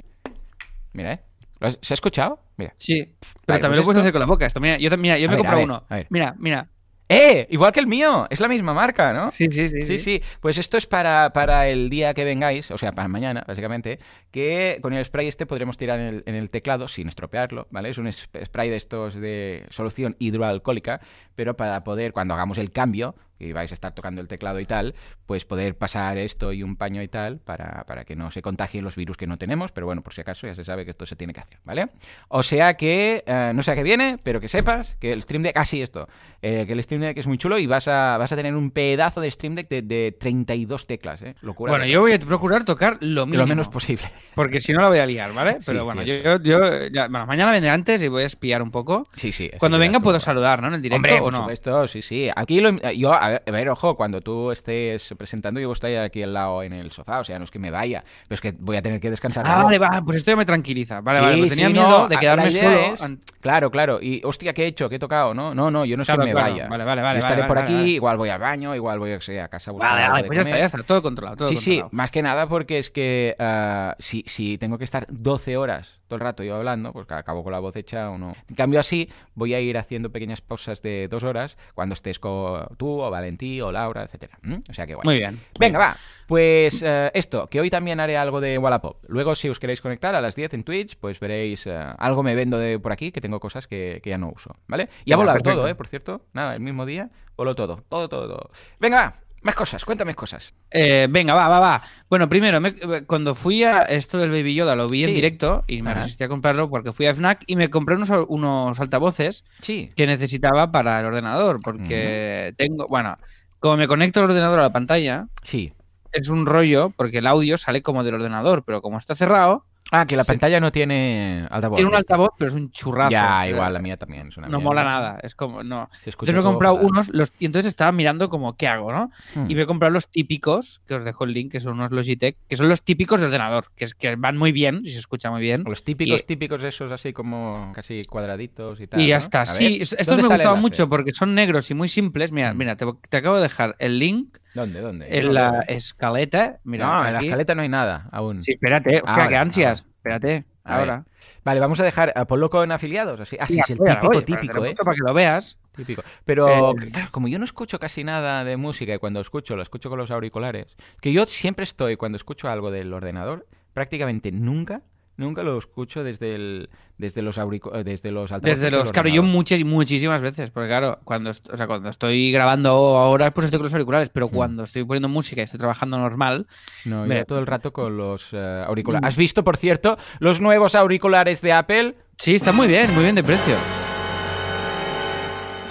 Mira, eh. ¿Lo has- ¿Se ha escuchado? Mira. Sí, pero Vale, también pues lo puedes esto- hacer con la boca. Esto, mira, yo, mira, yo A me he comprado uno. a ver. Mira, mira. ¡Eh! Igual que el mío. Es la misma marca, ¿no? Sí, sí, sí. Sí, sí, pues esto es para, para el día que vengáis, o sea, para mañana, básicamente, que con el spray este podremos tirar en el, en el teclado sin estropearlo, ¿vale? Es un spray de estos de solución hidroalcohólica, pero para poder, cuando hagamos el cambio, y vais a estar tocando el teclado y tal, pues poder pasar esto y un paño y tal para, para que no se contagien los virus que no tenemos, pero bueno, por si acaso ya se sabe que esto se tiene que hacer, ¿vale? O sea que, eh, no sé a qué viene, pero que sepas que el Stream Deck, ah, sí, esto, eh, que el Stream Deck es muy chulo y vas a, vas a tener un pedazo de Stream Deck de, de 32 teclas, ¿eh? Locura. Bueno, yo voy a procurar tocar lo Que mínimo. lo menos posible. Porque si no la voy a liar, ¿vale? Sí, Pero bueno, yo, cierto. yo, yo- ya- bueno, mañana vendré antes y voy a espiar un poco. Sí, sí. Cuando venga puedo saludar, ¿no? En el directo Hombre, o por no. supuesto, sí, sí. Aquí lo, yo, a ver, a ver, ojo, cuando tú estés presentando, yo estoy aquí al lado en el sofá, o sea, no es que me vaya, pero es que voy a tener que descansar. Ah, vale, va, pues esto ya me tranquiliza. Vale, Sí, vale, tenía sí, miedo no, de quedarme solo. es- Claro, claro. Y, hostia, ¿qué he hecho? ¿Qué he tocado? No, no, no, yo no es Claro, que me claro. vaya. Vale, vale, vale, Yo estaré vale, por vale, aquí, igual voy al baño, igual voy a casa a buscar Vale, algo vale, pues ya está, ya está, todo controlado. Todo Sí, sí, más que nada porque es que ah, si, si tengo que estar 12 horas todo el rato yo hablando, pues que acabo con la voz hecha o no. En cambio así voy a ir haciendo pequeñas pausas de dos horas cuando estés con tú o Valentí o Laura, etcétera. ¿Mm? O sea que guay. Muy bien. Venga, va. Pues eh, esto, que hoy también haré algo de Wallapop. Luego, si os queréis conectar a las 10 en Twitch, pues veréis eh, algo me vendo de por aquí, que tengo cosas que, que ya no uso, ¿vale? Y ha volado todo, ¿eh? Por cierto. Nada, el mismo día, voló todo. Todo, todo, todo. Venga, va. Más cosas, cuéntame cosas. Eh, venga, va, va, va. Bueno, primero, me- cuando fui a esto del Baby Yoda, lo vi en directo y me Ajá. resistí a comprarlo porque fui a FNAC y me compré unos, unos altavoces Sí. que necesitaba para el ordenador. Porque tengo, bueno, como me conecto el ordenador a la pantalla, Sí. es un rollo porque el audio sale como del ordenador, pero como está cerrado, Ah, que la Sí. pantalla no tiene altavoz. tiene un altavoz, pero es un churrazo. Ya, igual, la mía también. Es una No mierda. mola nada, es como, no. Entonces me he comprado unos, los, y entonces estaba mirando como, ¿qué hago, no? Hmm. Y me he comprado los típicos, que os dejo el link, que son unos Logitech, que son los típicos de ordenador, que, es, que van muy bien, y se escucha muy bien. Los típicos, Y- típicos esos así como casi cuadraditos y tal. Y ya está. Sí, ver, es- ¿dónde estos me gustaban mucho porque son negros y muy simples. Mira, Mm. mira, te, te acabo de dejar el link ¿Dónde, dónde? en No la escaleta. Mira, no, en la escaleta no hay nada aún. Sí, espérate, hostia, Ahora, qué ansias. ahora. Espérate, A ver. ahora. Vale, vamos a dejar a ponlo con afiliados. Así. Ah, sí, es el típico, voy, típico, ¿eh? Para que lo veas. Típico. Pero, Eh, claro, como yo no escucho casi nada de música y cuando escucho, lo escucho con los auriculares, que yo siempre estoy, cuando escucho algo del ordenador, prácticamente nunca, nunca lo escucho desde el, desde los auricu- eh, desde los Desde los, claro, yo muchas, muchísimas veces, porque claro, cuando, o sea, cuando estoy grabando ahora, pues estoy con los auriculares, pero Hmm. cuando estoy poniendo música y estoy trabajando normal, No, yo todo el rato con los eh, auriculares. Mm. ¿Has visto, por cierto, los nuevos auriculares de Apple? sí, está muy bien, muy bien de precio.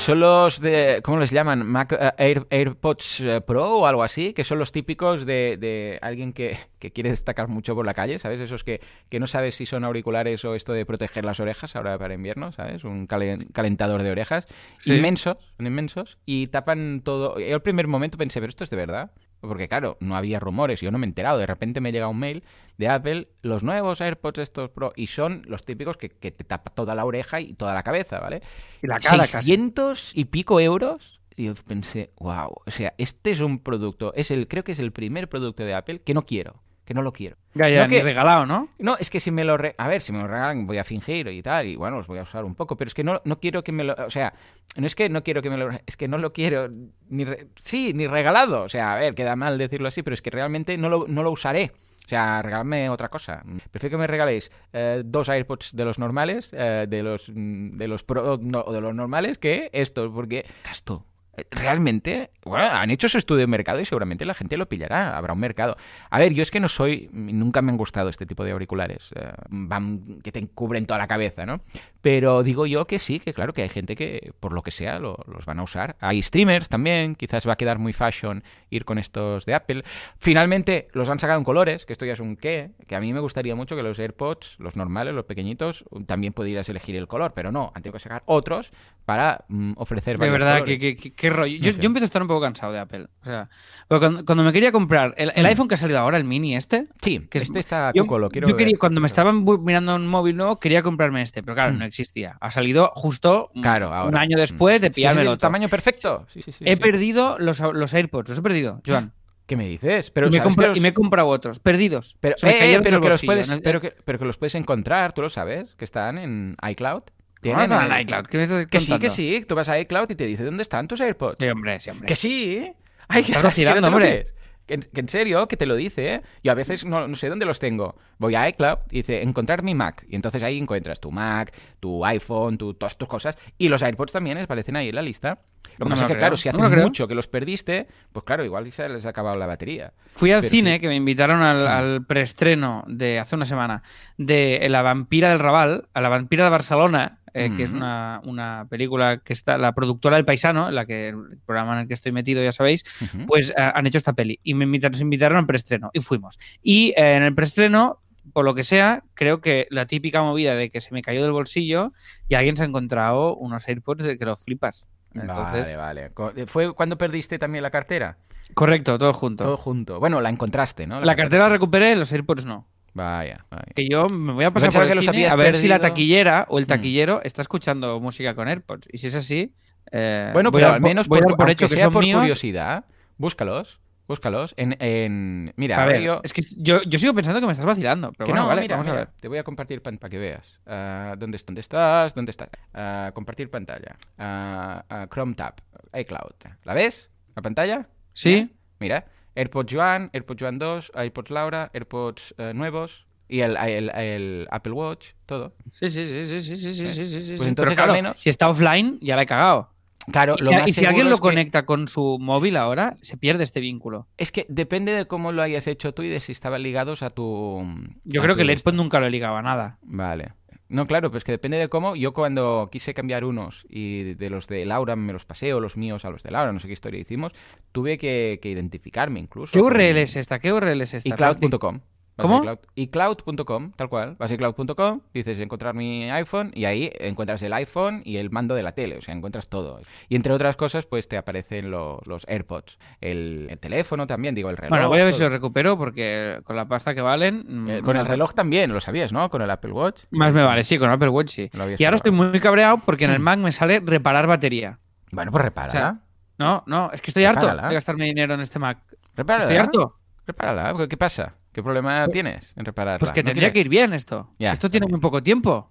Son los de, ¿cómo les llaman? Mac eh, Air- AirPods eh, Pro o algo así, que son los típicos de, de alguien que, que quiere destacar mucho por la calle, ¿sabes? Esos que, que no sabes si son auriculares o esto de proteger las orejas ahora para invierno, ¿sabes? Un calen- calentador de orejas. Sí. Inmensos, son inmensos, y tapan todo. Yo al primer momento pensé, ¿pero esto es de verdad? Porque claro, no había rumores, yo no me he enterado. De repente me llega un mail de Apple, los nuevos AirPods estos Pro, y son los típicos que, que te tapa toda la oreja y toda la cabeza, ¿vale? Y la cara casi. 600 y pico euros. y yo pensé, wow, o sea, este es un producto, es el, creo que es el primer producto de Apple que no quiero, que no lo quiero. Ya, ya, No que- regalado, ¿no? No, es que si me lo... re- A ver, si me lo regalan voy a fingir y tal, y bueno, los voy a usar un poco, pero es que no, no quiero que me lo... O sea, no es que no quiero que me lo... Es que no lo quiero ni... re- Sí, ni regalado. O sea, a ver, queda mal decirlo así, pero es que realmente no lo, no lo usaré. O sea, regaladme otra cosa. Prefiero que me regaléis eh, dos AirPods de los normales, eh, de los mm, de los pro, no, de los normales, que estos, porque esto eh, realmente, bueno, han hecho su estudio de mercado y seguramente la gente lo pillará, habrá un mercado. A ver, yo es que no soy, nunca me han gustado este tipo de auriculares, eh, van, que te cubren toda la cabeza, ¿no? Pero digo yo que sí, que claro que hay gente que por lo que sea lo- los van a usar. Hay streamers también, quizás va a quedar muy fashion ir con estos de Apple. Finalmente los han sacado en colores, que esto ya es un qué, que a mí me gustaría mucho que los AirPods, los normales, los pequeñitos, también pudieras elegir el color, pero no, han tenido que sacar otros para mm, ofrecer De varios verdad, colores. que, que- que- qué rollo. Yo, No sé. yo empiezo a estar un poco cansado de Apple. O sea, cuando, cuando me quería comprar el, el Mm. iPhone que ha salido ahora, el mini este, Sí, que es- este está yo, cuco, lo quiero yo quería- cuando me estaban mirando un móvil nuevo, quería comprarme este, pero claro, Mm. no existía. Ha salido justo Claro, un año después de Sí, sí, pillarme el otro. tamaño perfecto. Sí, He perdido los, los AirPods, los he perdido, Joan. ¿Qué me dices? Pero, y, me he ¿sabes que compra- los- y me he comprado otros, perdidos. Pero, eh, cayeron pero del que los bolsillo, puedes, ¿no? pero, que, pero que los puedes encontrar, tú lo sabes, que están en iCloud. ¿Cómo no Tienen en el- iCloud? ¿Qué me estás Que sí, que sí. Tú vas a iCloud y te dice dónde están tus AirPods. Sí, hombre, sí, hombre. Que sí. Ay, que no lo hombre. Que en, que en serio, que te lo dice, ¿eh? Yo a veces no, no sé dónde los tengo. Voy a iCloud y dice, encontrar mi Mac. Y entonces ahí encuentras tu Mac, tu iPhone, tu, todas tus cosas. Y los AirPods también aparecen ahí en la lista. Lo que No pasa es que, claro, si no hace mucho que los perdiste, pues claro, igual se les ha acabado la batería. Fui al Pero cine, sí. que me invitaron al, Mm. al preestreno de hace una semana de La vampira del Raval, a La vampira de Barcelona, eh, que es una, una película que está la productora del Paisano, la que el programa en el que estoy metido, ya sabéis, pues eh, han hecho esta peli y me invitaron, nos invitaron al preestreno y fuimos. Y eh, en el preestreno, por lo que sea, creo que la típica movida de que se me cayó del bolsillo y alguien se ha encontrado unos AirPods de que lo flipas. Entonces, Vale, vale. ¿Fue cuando perdiste también la cartera? correcto, todo junto. Todo junto. Bueno, la encontraste, ¿no? la cartera la recuperé, los AirPods no. Vaya, vaya. Que yo me voy a pasar por el los cine a ver si la taquillera o el Mm. taquillero está escuchando música con AirPods. Y si es así, eh, Bueno, pero al menos voy por, hecho que sea son por míos. curiosidad, búscalos. Búscalos. En, en... Mira, A ahora ver, yo... es que yo, yo sigo pensando que me estás vacilando. Pero Que bueno, no, vale, mira, vamos a ver. Te voy a compartir para que veas. Ah, ¿dónde, ¿Dónde estás? ¿Dónde estás? Ah, compartir pantalla. Ah, Chrome Tab. iCloud. ¿La ves? ¿La pantalla? Sí. Mira. AirPods Joan, AirPods Joan 2, AirPods Laura, AirPods eh, nuevos y el, el- el Apple Watch, todo. Sí, sí, sí, sí, sí, sí, sí, sí, sí, sí. Pues entonces, Pero claro, al menos- si está offline, ya la he cagado. Claro, Y lo si, más y si alguien lo que- conecta con su móvil ahora, se pierde este vínculo. Es que depende de cómo lo hayas hecho tú y de si estaban ligados a tu. Yo a creo tu que el. AirPod nunca lo ligaba a nada. Vale. No, claro, pues que depende de cómo. Yo cuando quise cambiar unos y de los de Laura me los pasé o los míos a los de Laura, no sé qué historia hicimos, tuve que, que identificarme incluso. ¿Qué URL es esta? ¿Qué URL es esta? a ¿Cómo? iCloud- iCloud.com, tal cual. Vas a iCloud.com, dices encontrar mi iPhone y ahí encuentras el iPhone y el mando de la tele, o sea, encuentras todo. Y entre otras cosas, pues te aparecen lo- los AirPods, el, el teléfono también, digo, el reloj. Bueno, voy a ver si lo recupero porque con la pasta que valen... Eh, mm, con el reloj también, lo sabías, ¿no? Con el Apple Watch. Más me vale, sí, con Apple Watch sí. Y ahora estoy muy cabreado porque en el Mac me sale reparar batería. Bueno, pues repárala. O sea, No, no, es que estoy harto de gastarme dinero en este Mac. repárala. Estoy harto. Repárala. ¿Qué- ¿Qué pasa? ¿Qué problema tienes en repararla? Pues que ¿No tendría que ir bien esto. Ya, esto tiene muy poco tiempo.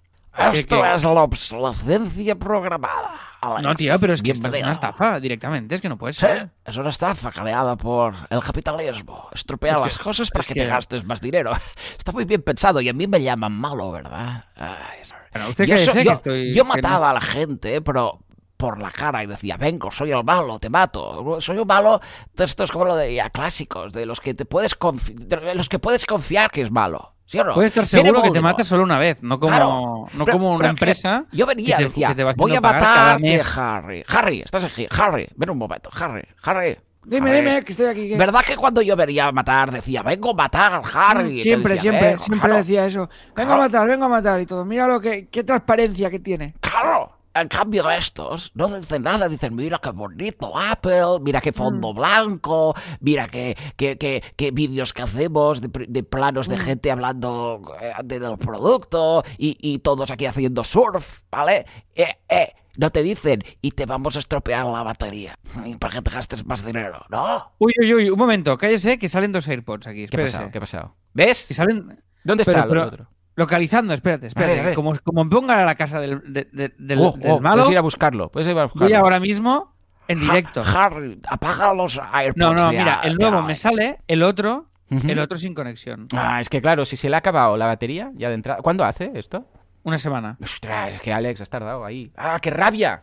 Esto es la obsolescencia programada. Alex. No, tío, pero es que esto es una estafa directamente. Es que no puede Sí, ser. es una estafa creada por el capitalismo. Estropear Es que- las cosas para es que, que- te gastes más dinero. Está muy bien pensado y a mí me llaman malo, ¿verdad? Ay, sorry. Bueno, usted yo, que estoy- mataba a la gente, pero por la cara y decía, vengo, soy el malo, te mato. Soy un malo de estos, como lo diría, clásicos, de los que te puedes de los que puedes confiar que es malo. ¿Sí o no? Puedes estar Viene seguro que te mata solo una vez, no como, Claro, no pero- como una empresa. Yo venía, que te- decía, que te va voy a matarte. Harry. Harry, estás aquí. Harry, ven un momento. Harry, Harry. Dime, dime, que estoy aquí. que- ¿Verdad que cuando yo venía a matar decía, vengo a matar, Harry? Siempre, decía, siempre, "Ven, siempre claro, decía eso. Vengo Claro. a matar, vengo a matar y todo. Mira lo que, qué transparencia que tiene. Claro. En cambio estos no dicen nada, dicen, mira qué bonito Apple, mira qué fondo blanco, mira qué, qué, qué, qué vídeos que hacemos de, de planos de gente hablando eh, de- del producto y, y todos aquí haciendo surf, ¿vale? Eh, eh, no te dicen, y te vamos a estropear la batería para que te gastes más dinero, ¿no? Uy, uy, uy, un momento, cállese que salen dos AirPods aquí. ¿Qué ha pasado? ¿Qué ha pasado? ¿Ves? Que salen ¿Dónde está pero- el otro? Localizando, espérate, espérate. Como, como me pongan a la casa del, de- de- del, Oh, del oh, malo, Puedes ir a buscarlo. Puedes ir a buscarlo. voy ahora mismo en directo. Ha- Harry, apaga los AirPods. No, no, mira, el nuevo me sale, el otro, el otro sin conexión. Ah, es que claro, si se le ha acabado la batería ya de entrada. ¿Cuándo hace esto? Una semana. Ostras, es que Alex has tardado ahí. ¡Ah, qué rabia!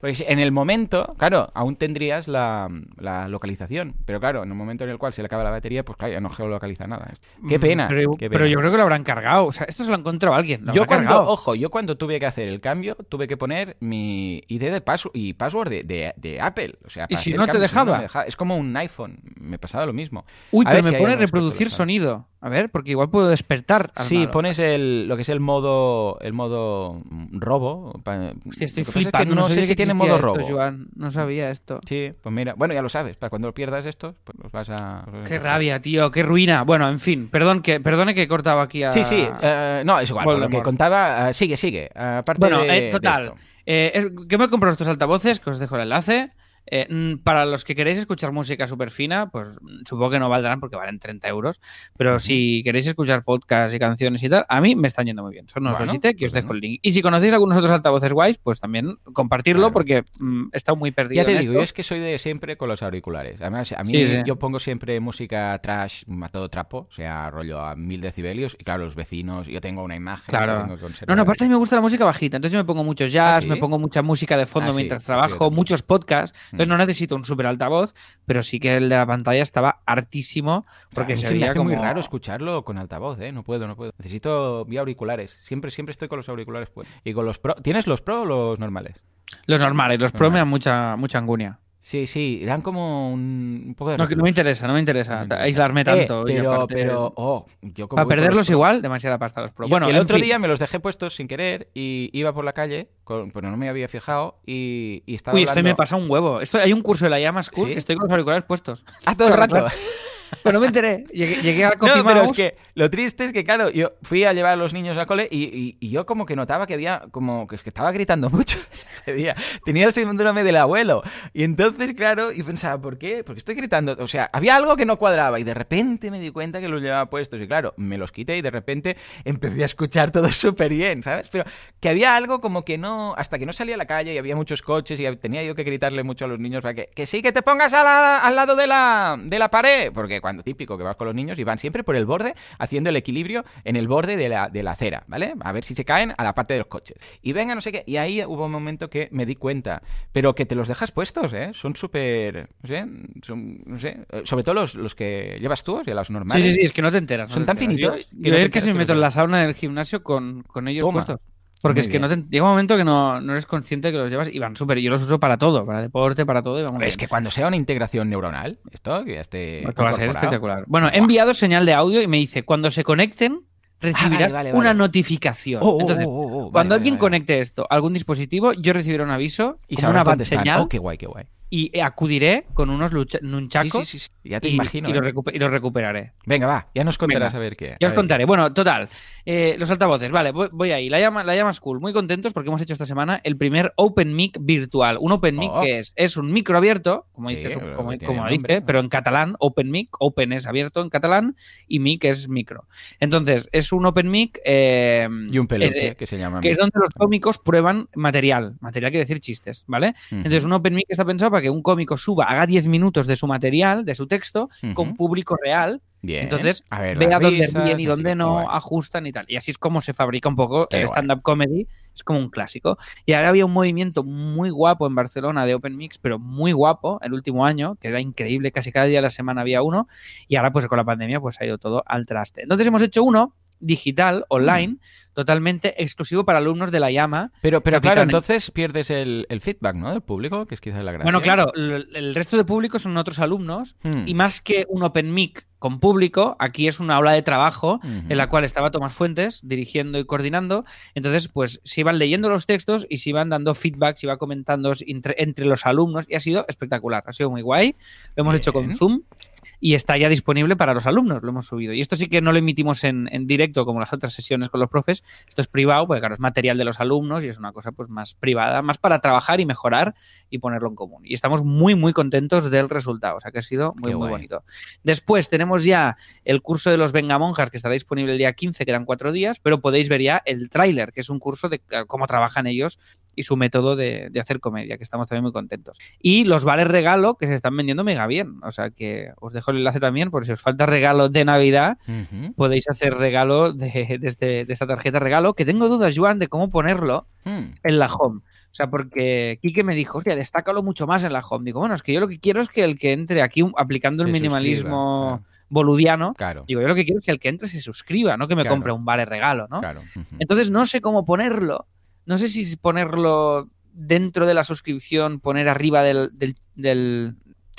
Pues en el momento, claro, aún tendrías la, la localización. Pero claro, en el momento en el cual se le acaba la batería, pues claro, ya no geolocaliza nada. Qué Mm, pena. Pero, qué pero pena. yo creo que lo habrán cargado. O sea, esto se lo encontró alguien. Lo Yo cuando, cargado. ojo, yo cuando tuve que hacer el cambio, tuve que poner mi ID de paso y password de, de- de Apple. O sea, ¿Y si no te cambio, si no dejaba? Es como un iPhone. Me pasaba lo mismo. Uy, A pero me si pone reproducir sonido. A ver, porque igual puedo despertar. al Sí, malo. pones el, lo que es el modo el modo robo. Hostia, estoy pasa es que flipando. no, sabía sé si tiene modo esto, robo. Joan. No sabía esto. Sí, pues mira, bueno, ya lo sabes, para cuando pierdas estos, pues los vas a... Qué rabia, tío, qué ruina. Bueno, en fin, perdón que, perdone que he cortado aquí a... Sí, sí, eh, no, es igual, lo que contaba, eh, sigue, sigue. eh, aparte Bueno, de- eh, de total. esto. Eh, es- que me he comprado estos altavoces, que os dejo el enlace. Eh, mm, para los que queréis escuchar música súper fina, pues mm, supongo que no valdrán porque valen 30 euros. Pero si queréis escuchar podcasts y canciones y tal, a mí me están yendo muy bien. Son unos Bueno, Logitech, que os pues dejo el link. Y si conocéis algunos otros altavoces guays, pues también compartirlo Claro. porque mm, he estado muy perdido. Ya te en digo, esto. yo es que soy de siempre con los auriculares. Además, a mí Sí, sí. yo pongo siempre música trash a todo trapo, o sea, rollo a mil decibelios. Y claro, los vecinos, yo tengo una imagen. que Claro. tengo que. No, no, aparte a mí me gusta la música bajita. Entonces yo me pongo muchos jazz, ¿Ah, sí? me pongo mucha música de fondo Ah, mientras trabajo, muchos podcasts. Entonces no necesito un súper altavoz, pero sí que el de la pantalla estaba hartísimo porque mí se me veía hace como... muy raro escucharlo con altavoz, ¿eh? No puedo, no puedo. Necesito vía auriculares. Siempre, siempre estoy con los auriculares pues. Y con los pro. ¿Tienes los pro o los normales? Los normales, los pro me dan mucha, mucha angunia. Sí, sí, dan como un, un poco de... No, que no me interesa, no me interesa aislarme tanto. Eh, y pero, aparte- pero, oh, yo como para perderlos los igual, demasiada pasta los pro. Yo- Bueno, el otro fin. día me los dejé puestos sin querer y iba por la calle, con- pero no me había fijado y, y estaba Uy, esto hablando... me pasa un huevo. Esto, hay un curso de la llama School ¿Sí? que estoy con los auriculares puestos. Ah, todo el rato. Pero no me enteré. Llegué, llegué a Copy No, pero es que lo triste es que, claro, yo fui a llevar a los niños al cole y, y- y yo como que notaba que había, como que, es que estaba gritando mucho ese día. Tenía el síndrome del abuelo. Y entonces, claro, y pensaba, ¿por qué? Porque estoy gritando. O sea, había algo que no cuadraba y de repente me di cuenta que los llevaba puestos. Y claro, me los quité y de repente empecé a escuchar todo súper bien, ¿sabes? Pero que había algo como que no, hasta que no salía a la calle y había muchos coches y tenía yo que gritarle mucho a los niños para que, que sí, que te pongas a la- al lado de la, de la pared. Porque cuando típico que vas con los niños y van siempre por el borde, haciendo el equilibrio en el borde de la, de la acera, ¿vale? A ver si se caen a la parte de los coches. Y venga, no sé qué. Y ahí hubo un momento que me di cuenta. Pero que te los dejas puestos, ¿eh? Son súper, no sé, son, no sé, eh, sobre todo los, los que llevas tú, o sea, los Sí, normales. sí, sí, es que no te enteras. no Son te tan enteras. finitos Yo, que yo no ayer casi enteras me que meto en la sauna del gimnasio con, con ellos Toma. puestos. Porque Muy es que no te- llega un momento que no, no eres consciente de que los llevas y van súper. Yo los uso para todo, para deporte, para todo. Y vamos Es que cuando sea una integración neuronal, esto que ya esté Esto va a ser espectacular. Bueno, he enviado señal de audio y me dice, cuando se conecten, recibirás vale, vale, una notificación. Oh, oh, Entonces, oh, cuando alguien conecte esto a algún dispositivo, yo recibiré un aviso y como una señal Oh, qué guay, qué guay. Y acudiré con unos nunchacos Sí, sí, sí, sí. Ya te y, imagino. y los ¿eh? recu- y los recuperaré. Venga, va, ya nos contarás Venga. a ver qué. Ya os contaré. Bueno, total. eh, los altavoces, vale, voy, voy ahí. La llama, la llama School, muy contentos porque hemos hecho esta semana el primer Open Mic virtual. Un Open Mic Oh. que es, es un micro abierto, como dice, su- como, como nombre, dice, ¿no? pero en catalán, Open Mic, Open es abierto en catalán y Mic es micro. Entonces, es un Open Mic eh, Y un eh, que se llama. que es donde los cómicos prueban material. Material quiere decir chistes, ¿vale? Entonces, un Open Mic está pensado para que un cómico suba, haga 10 minutos de su material, de su texto, con público real Bien. entonces, a ver, vea dónde ríen y dónde no, ajustan y tal. Y así es como se fabrica un poco Qué el stand-up comedy. Es como un clásico. Y ahora había un movimiento muy guapo en Barcelona de Open Mix, pero muy guapo el último año, que era increíble, casi cada día de la semana había uno. Y ahora, pues con la pandemia, pues ha ido todo al traste. Entonces hemos hecho uno digital, online, totalmente exclusivo para alumnos de la llama. Pero, pero claro, entonces pierdes el, el feedback, ¿no? Del público, que es quizás la gracia. Bueno, claro, el, el resto de público son otros alumnos Hmm. y más que un open mic con público, aquí es una aula de trabajo en la cual estaba Tomás Fuentes dirigiendo y coordinando. Entonces, pues se iban leyendo los textos y se iban dando feedback, se iba comentando entre, entre los alumnos y ha sido espectacular, ha sido muy guay. Lo hemos hecho con. Zoom y está ya disponible para los alumnos, lo hemos subido. Y esto sí que no lo emitimos en, en directo como las otras sesiones con los profes, esto es privado, porque claro, es material de los alumnos y es una cosa pues más privada, más para trabajar y mejorar y ponerlo en común. Y estamos muy, muy contentos del resultado, o sea que ha sido muy, Qué muy guay. bonito. Después tenemos ya el curso de los Vengamonjas, que estará disponible el día 15, quedan cuatro días, pero podéis ver ya el tráiler, que es un curso de eh, cómo trabajan ellos y su método de, de hacer comedia, que estamos también muy contentos. Y los vales regalo, que se están vendiendo mega bien, o sea que os dejo el enlace también, por si os falta regalo de Navidad, podéis hacer regalo de, de este- de esta tarjeta regalo, que tengo dudas, Joan, de cómo ponerlo Hmm. en la home. O sea, porque Quique me dijo, hostia, destácalo mucho más en la home. Digo, bueno, es que yo lo que quiero es que el que entre aquí aplicando el minimalismo suscriba, boludiano, Claro, digo, yo lo que quiero es que el que entre se suscriba, no que me Claro. compre un vale regalo, ¿no? Entonces no sé cómo ponerlo. No sé si ponerlo dentro de la suscripción, poner arriba del, del- del-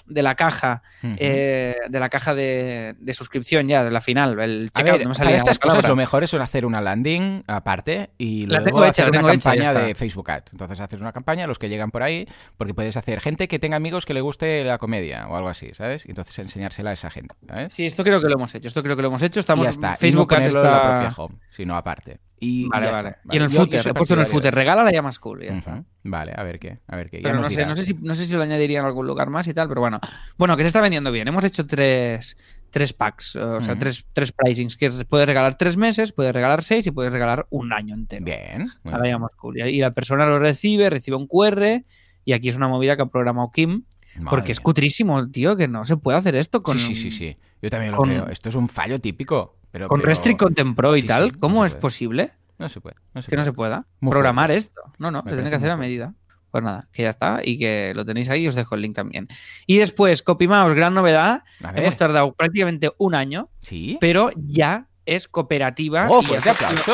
de la caja, eh, de la caja de, de suscripción ya, de la final, el A checkout. ver, no me para estas cosas lo mejor es hacer una landing aparte y La luego tengo hecha, hacer una tengo campaña de Facebook Ads. Entonces haces una campaña a los que llegan por ahí porque puedes hacer gente que tenga amigos que le guste la comedia o algo así, ¿sabes? Y entonces enseñársela a esa gente, ¿sabes? Sí, esto creo que lo hemos hecho. Esto creo que lo hemos hecho. Estamos y ya está. Facebook y no Ads en la está- propia home, sino aparte. Y, Vale, vale. Y en el Yo- footer, he puesto en el footer. Regala la llama cool. y ya está. Ujú. Vale, a ver qué, a ver qué. Ya Pero no sé, no sé, si, no sé si lo añadiría en algún lugar más y tal, pero bueno. Bueno, que se está vendiendo bien. Hemos hecho tres, tres packs, o sea, tres, tres pricings, que puedes regalar tres meses, puedes regalar seis y puedes regalar un año entero. Bien. A la bien. llama cool. Y la persona lo recibe, recibe un QR y aquí es una movida que ha programado Kim, Madre porque es mía. cutrísimo, tío, que no se puede hacer esto con, Sí, sí, sí, sí. Yo también lo con- creo. Esto es un fallo típico. Pero, con pero- Restrict Content Pro y Sí, tal. sí, no ¿Cómo es puede. posible No se puede. No se que no puede. se pueda Muy programar esto? No, no, se tiene que hacer a medida. Pues nada, que ya está y que lo tenéis ahí os dejo el link también. Y después, CopyMouse, gran novedad. Hemos tardado prácticamente un año, Sí. pero ya es cooperativa. ¡Oh, y fuerte ya- aplauso!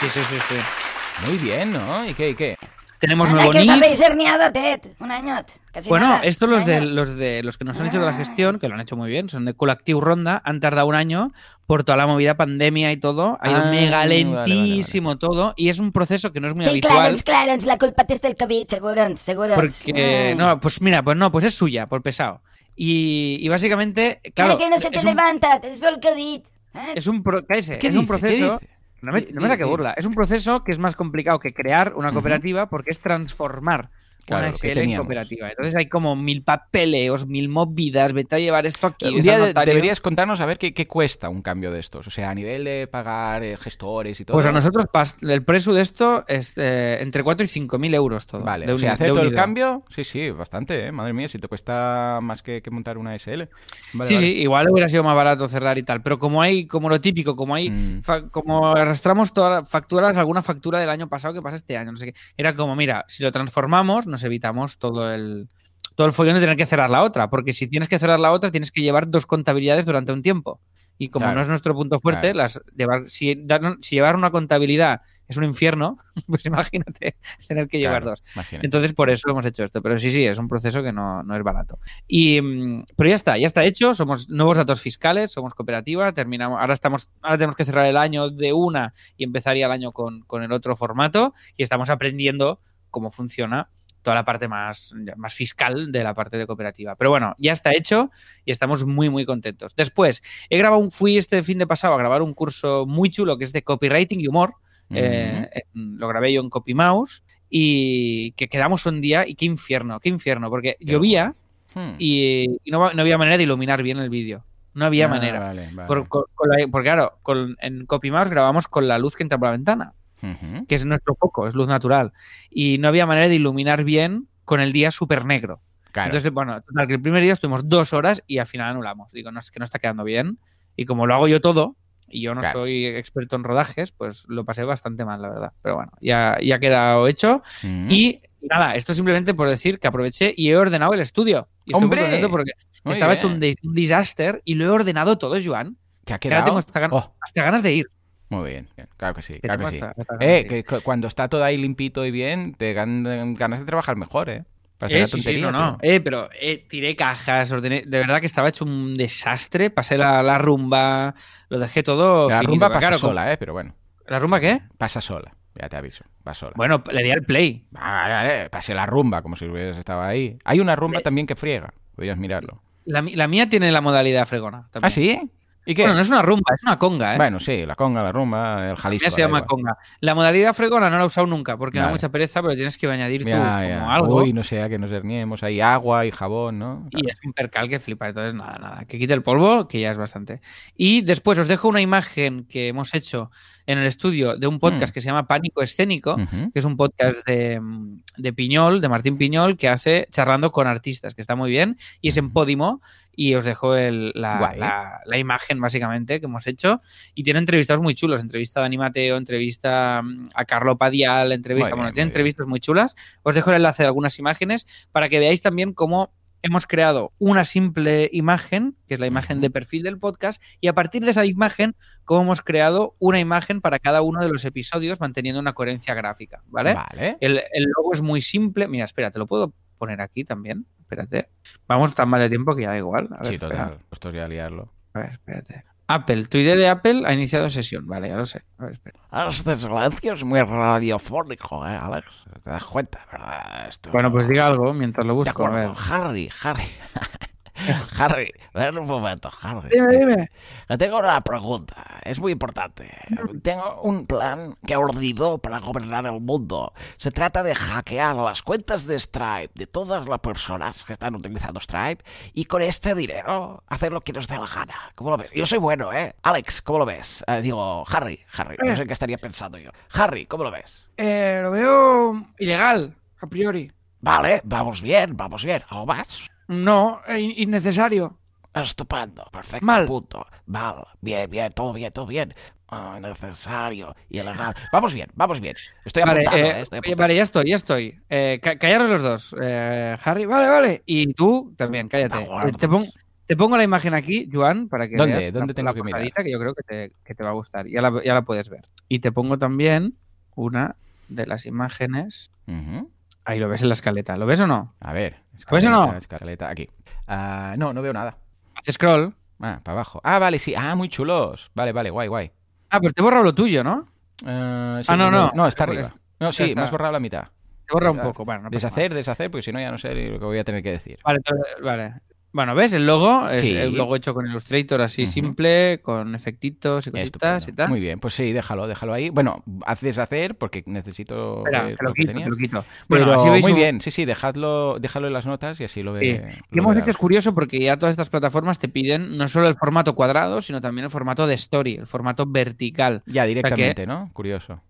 Sí, sí, sí, sí. Muy bien, ¿no? ¿Y qué? ¿Y qué? Tenemos Anda, nuevo NIF. habéis herniado, Ted. Un año. Casi Bueno, nada. estos los de los de los que nos han hecho de la Ah. gestión, que lo han hecho muy bien, son de Colactiu Ronda, han tardado un año por toda la movida pandemia y todo, ha ido Ah, mega vale, vale, lentísimo todo y es un proceso que no es muy Sí, habitual. Clarence, Clarence, la culpa es del COVID, seguro, seguro. Porque, Ay. no, pues mira, pues no, pues es suya, por pesado. Y, y básicamente, claro, Ay, que no se te es, un, levanta, es por el COVID. ¿eh? es un pro- cállese, ¿Qué es un proceso. No me, no me saque burla. Es un proceso que es más complicado que crear una cooperativa porque es transformar Claro, una teníamos. cooperativa. Entonces hay como mil papeleos, mil movidas, vete a llevar esto aquí. Un día deberías contarnos a ver qué, qué cuesta un cambio de estos. O sea, a nivel de pagar eh, gestores y todo. Pues a nosotros el precio de esto es eh, entre 4 y 5 mil euros todo. Vale, de o sea, hacer todo el cambio, sí, sí, bastante, ¿eh? Madre mía, si te cuesta más que, que montar una SL. Vale, sí, vale. sí, igual hubiera sido más barato cerrar y tal, pero como hay, como lo típico, como hay, Mm. como arrastramos todas las facturas, alguna factura del año pasado que pasa este año, no sé qué, era como, mira, si lo transformamos, nos evitamos todo el todo el follón de tener que cerrar la otra, porque si tienes que cerrar la otra, tienes que llevar dos contabilidades durante un tiempo. Y como Claro. no es nuestro punto fuerte, Claro. las llevar, si, si llevar una contabilidad es un infierno, pues imagínate tener que llevar dos. imagínate. Entonces, por eso hemos hecho esto. Pero sí, sí, es un proceso que no, no es barato. Y, mm, pero ya está, ya está hecho. Somos nuevos datos fiscales, somos cooperativa, terminamos. Ahora estamos, ahora tenemos que cerrar el año de una y empezaría el año con, con el otro formato. Y estamos aprendiendo cómo funciona toda la parte más, más fiscal de la parte de cooperativa. Pero bueno, ya está hecho y estamos muy, muy contentos. Después, he grabado un, fui este fin de pasado a grabar un curso muy chulo que es de copywriting y humor. Eh, lo grabé yo en CopyMouse y que quedamos un día y qué infierno, qué infierno, porque Qué llovía Hmm. y, y no, no había manera de iluminar bien el vídeo. No había Ah, manera. vale, vale. Por- con- con la- porque claro, con- en CopyMouse grabamos con la luz que entra por la ventana, Ujú. que es nuestro foco, es luz natural. Y no había manera de iluminar bien con el día súper negro. Claro. Entonces, bueno, total, que el primer día estuvimos dos horas y al final anulamos. Digo, no, es que no está quedando bien. Y como lo hago yo todo, y yo no Claro. soy experto en rodajes, pues lo pasé bastante mal, la verdad. Pero bueno, ya, ya ha quedado hecho. Ujú. Y nada, esto simplemente por decir que aproveché y he ordenado el estudio. Y estoy muy ¡Hombre! contento porque Muy estaba bien. hecho un, dis- un disaster y lo he ordenado todo, Joan. ¿Qué ha Que ahora quedado? tengo hasta, gan- Oh, hasta ganas de ir. Muy bien, bien, claro que sí, claro que sí. Eh, que cu- cuando está todo ahí limpito y bien, te gan- ganas de trabajar mejor, ¿eh? Parece Eh, una sí, no, no. pero- Eh, pero eh, tiré cajas, ordené. De verdad que estaba hecho un desastre. Pasé la, la rumba, lo dejé todo. La finito. rumba pasa claro, sola, ¿eh? Pero bueno, ¿La rumba qué? pasa sola, ya te aviso, va sola. Bueno, le di al play. Vale, vale, pasé la rumba, como si hubieras estado ahí. Hay una rumba también que friega, podrías mirarlo. La, mi- la mía tiene la modalidad fregona. también. ¿Ah, sí? ¿Y qué? Bueno, no es una rumba, es una conga, ¿eh? Bueno, sí, la conga, la rumba, el Jalisco. mía se llama igual. conga. La modalidad fregona no la he usado nunca porque me da mucha pereza, pero tienes que añadir tú Ya, como ya. algo. Uy, no sea que nos herniemos ahí agua y jabón, ¿no? Y es un percal que flipa. Entonces, nada, nada. Que quite el polvo, que ya es bastante. Y después os dejo una imagen que hemos hecho en el estudio de un podcast Mm. que se llama Pánico Escénico, que es un podcast de, mm, de Piñol, de Martín Piñol, que hace charlando con artistas, que está muy bien. Y es en Podimo. Y os dejo el- la, Guay. la- la imagen, básicamente, que hemos hecho. Y tiene entrevistas muy chulos. Entrevista a Dani Mateo, entrevista mm, a Carlo Padial, entrevista. Bueno, tiene bien. entrevistas muy chulas. Os dejo el enlace de algunas imágenes para que veáis también cómo hemos creado una simple imagen, que es la imagen de perfil del podcast, y a partir de esa imagen, cómo hemos creado una imagen para cada uno de los episodios manteniendo una coherencia gráfica, ¿vale? Vale. El, el logo es muy simple. Mira, espera, te lo puedo poner aquí también. Espérate. Vamos tan mal de tiempo que ya da igual. A ver, Sí, total. Esto ya liarlo. A ver, espérate. Apple, tu idea de Apple ha iniciado sesión. Vale, ya lo sé. A ver, espera. Este silencio es muy radiofónico, ¿eh, Alex? ¿Te das cuenta, verdad? Esto... Bueno, pues diga algo mientras lo De busco. A ver. Harry, Harry. Harry, ven un momento, Harry. Dime, dime. Tengo una pregunta, es muy importante. Tengo un plan que he ordenado para gobernar el mundo. Se trata de hackear las cuentas de Stripe de todas las personas que están utilizando Stripe y con este dinero hacer lo que nos dé la gana. ¿Cómo lo ves? Yo soy bueno, ¿eh? Alex, ¿cómo lo ves? Eh, digo, Harry, Harry, no sé qué estaría pensando yo. Harry, ¿cómo lo ves? Eh, lo veo ilegal, a priori. Vale, vamos bien, vamos bien. ¿Algo más? No, eh, innecesario. Estupendo, perfecto, Mal. punto. Mal, bien, bien, todo bien, todo bien. Ah, necesario, ilegal. Vamos bien, vamos bien. Estoy Vale, eh, eh, estoy vale, ya estoy, ya estoy. Eh, ca- callaros los dos. Eh, Harry, vale, vale. Y tú también, cállate. Te, pon- te pongo la imagen aquí, Joan, para que ¿Dónde? veas ¿Dónde la- tengo la que mirar? que yo creo que te, que te va a gustar. Ya la, ya la puedes ver. Y te pongo también una de las imágenes. Ahí lo ves en la escaleta. ¿Lo ves o no? A ver. ¿Ves o no? Escaleta, aquí. Ah, no, no veo nada. Hace scroll. Ah, para abajo. Ah, vale, sí. Ah, muy chulos. Vale, vale, guay, guay. Ah, pero te he borrado lo tuyo, ¿no? Ah, sí, Ah, no, no. No, está Porque arriba. No, sí, me has borrado la mitad. Te borra un poco. Bueno, no Deshacer, deshacer, porque si no ya no sé lo que voy a tener que decir. Vale, entonces, vale. Bueno, ¿ves? El logo es Sí. el logo hecho con Illustrator así simple, con efectitos y cositas Estupendo. y tal. Muy bien, pues sí, déjalo, déjalo ahí. Bueno, haz deshacer porque necesito. Espera, ver te lo quito, lo quito. Bueno, Pero así veis muy un- bien, sí, sí, dejadlo, déjalo en las notas y así lo ve. Sí. lo Y hemos que es curioso porque ya todas estas plataformas te piden no solo el formato cuadrado, sino también el formato de story, el formato vertical. Ya directamente, ¿no? Curioso.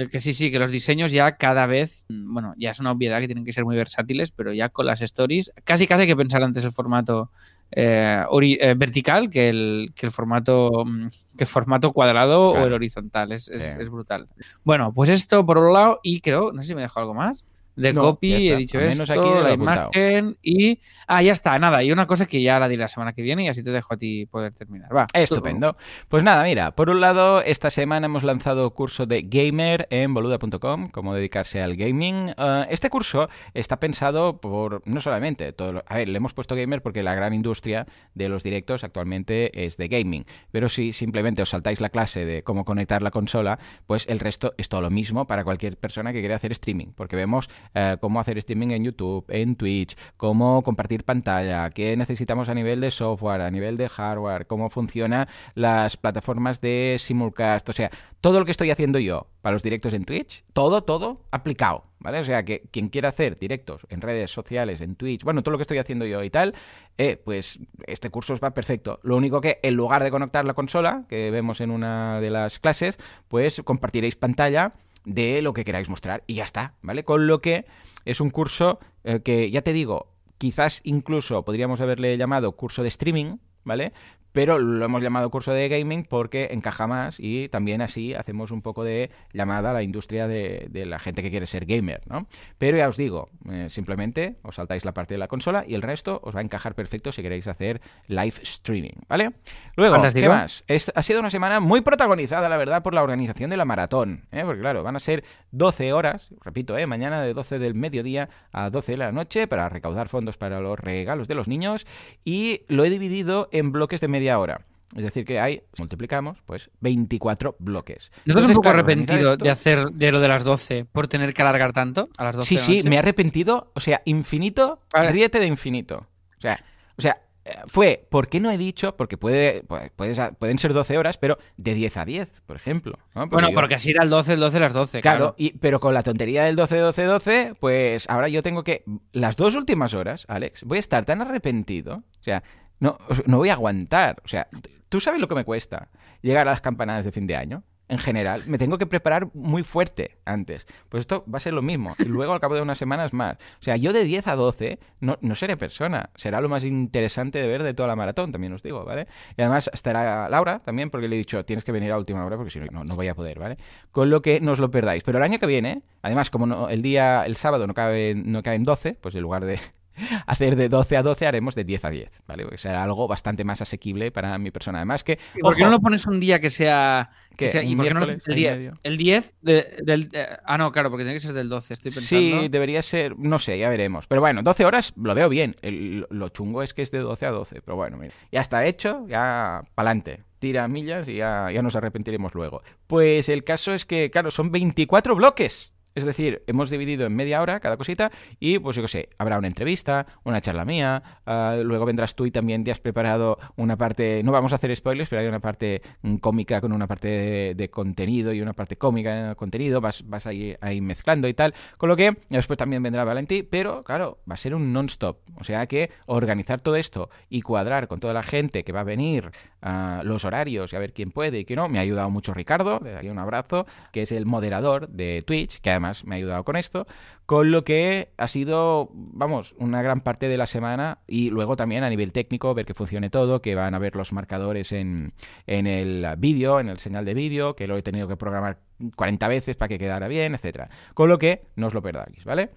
El que sí, sí, que los diseños ya cada vez, mm, bueno, ya es una obviedad que tienen que ser muy versátiles, pero ya con las stories, casi casi hay que pensar antes el formato eh, eh, vertical que el, que el formato mm, que el formato cuadrado Claro. o el horizontal. Es, es brutal. Bueno, pues esto por un lado, y creo, no sé si me dejo algo más. De No, copy, he dicho menos esto, aquí he la imagen y. Ah, ya está, nada. Y una cosa que ya la diré la semana que viene y así te dejo a ti poder terminar. Va. Estupendo. Pues nada, mira, por un lado, esta semana hemos lanzado curso de gamer en boluda.com, cómo dedicarse al gaming. Eh, este curso está pensado por, no solamente, todo lo- a ver, le hemos puesto gamer porque la gran industria de los directos actualmente es de gaming, pero si simplemente os saltáis la clase de cómo conectar la consola, pues el resto es todo lo mismo para cualquier persona que quiera hacer streaming, porque vemos eh, cómo hacer streaming en YouTube, en Twitch, cómo compartir pantalla, qué necesitamos a nivel de software, a nivel de hardware, cómo funcionan las plataformas de simulcast, o sea, todo lo que estoy haciendo yo para los directos en Twitch, todo, todo aplicado, ¿vale? O sea, que quien quiera hacer directos en redes sociales, en Twitch, bueno, todo lo que estoy haciendo yo y tal, eh, pues este curso os va perfecto. Lo único que en lugar de conectar la consola, que vemos en una de las clases, pues compartiréis pantalla de lo que queráis mostrar y ya está, ¿vale? Con lo que es un curso eh, que, ya te digo, quizás incluso podríamos haberle llamado curso de streaming, ¿vale? Pero lo hemos llamado curso de gaming porque encaja más y también así hacemos un poco de llamada a la industria de, de la gente que quiere ser gamer, ¿no? Pero ya os digo, eh, simplemente os saltáis la parte de la consola y el resto os va a encajar perfecto si queréis hacer live streaming, ¿vale? Luego, Fantástico. ¿qué más? Es- ha sido una semana muy protagonizada, la verdad, por la organización de la maratón, ¿eh? porque claro, van a ser 12 horas, repito, ¿eh? mañana de 12 del mediodía a 12 de la noche para recaudar fondos para los regalos de los niños y lo he dividido en bloques de media hora. Es decir, que hay, multiplicamos, pues 24 bloques. ¿No estás un poco claro, arrepentido esto- de hacer de lo de las 12 por tener que alargar tanto a las 12 Sí, de sí, me he arrepentido, o sea, infinito, Vale. ríete de infinito. O sea, o sea, fue, ¿por qué no he dicho? Porque puede, pues, puedes- pueden ser 12 horas, pero de 10 a 10, por ejemplo. ¿no? Bueno, yo- porque así era el 12, el 12, las 12, Claro, claro. y, pero con la tontería del 12, 12, 12, pues ahora yo tengo que. Las dos últimas horas, Alex, voy a estar tan arrepentido. O sea, no, no voy a aguantar. O sea, tú sabes lo que me cuesta llegar a las campanadas de fin de año. En general, me tengo que preparar muy fuerte antes. Pues esto va a ser lo mismo. Y luego, al cabo de unas semanas más. O sea, yo de 10 a 12 no, no seré persona. Será lo más interesante de ver de toda la maratón, también os digo, ¿vale? Y además estará Laura también, porque le he dicho, tienes que venir a última hora, porque si no, no, voy a poder, ¿vale? Con lo que no os lo perdáis. Pero el año que viene, además, como no- el día, el sábado no cabe, no cae en 12, pues en lugar de hacer de 12 a 12, haremos de 10 a 10, ¿vale? Porque será algo bastante más asequible para mi persona. Además que... ¿Y por qué no lo pones un día que sea... que sea- ¿Y ¿Un por qué no el ahí 10? medio? El 10 de- del... eh, ah, no, claro, porque tiene que ser del 12, estoy pensando. Sí, debería ser, no sé, ya veremos. Pero bueno, 12 horas lo veo bien. El- lo chungo es que es de 12 a 12. Pero bueno, mira, ya está hecho, ya pa'lante. Tira millas y ya, ya nos arrepentiremos luego. Pues el caso es que, claro, son 24 bloques. Es decir, hemos dividido en media hora cada cosita y, pues yo qué sé, habrá una entrevista, una charla mía, ah, luego vendrás tú y también te has preparado una parte, no vamos a hacer spoilers, pero hay una parte mm, cómica con una parte de, contenido y una parte cómica de contenido, vas, vas ahí, ahí mezclando y tal, con lo que después también vendrá Valentí, pero claro, va a ser un non-stop, o sea que organizar todo esto y cuadrar con toda la gente que va a venir, ah, los horarios y a ver quién puede y quién no, me ha ayudado mucho Ricardo, le un abrazo, que es el moderador de Twitch, que además me ha ayudado con esto, con lo que ha sido, vamos, una gran parte de la semana y luego también a nivel técnico ver que funcione todo, que van a ver los marcadores en, en el vídeo, en el señal de vídeo, que lo he tenido que programar 40 veces para que quedara bien, etcétera. Con lo que no os lo perdáis, ¿vale?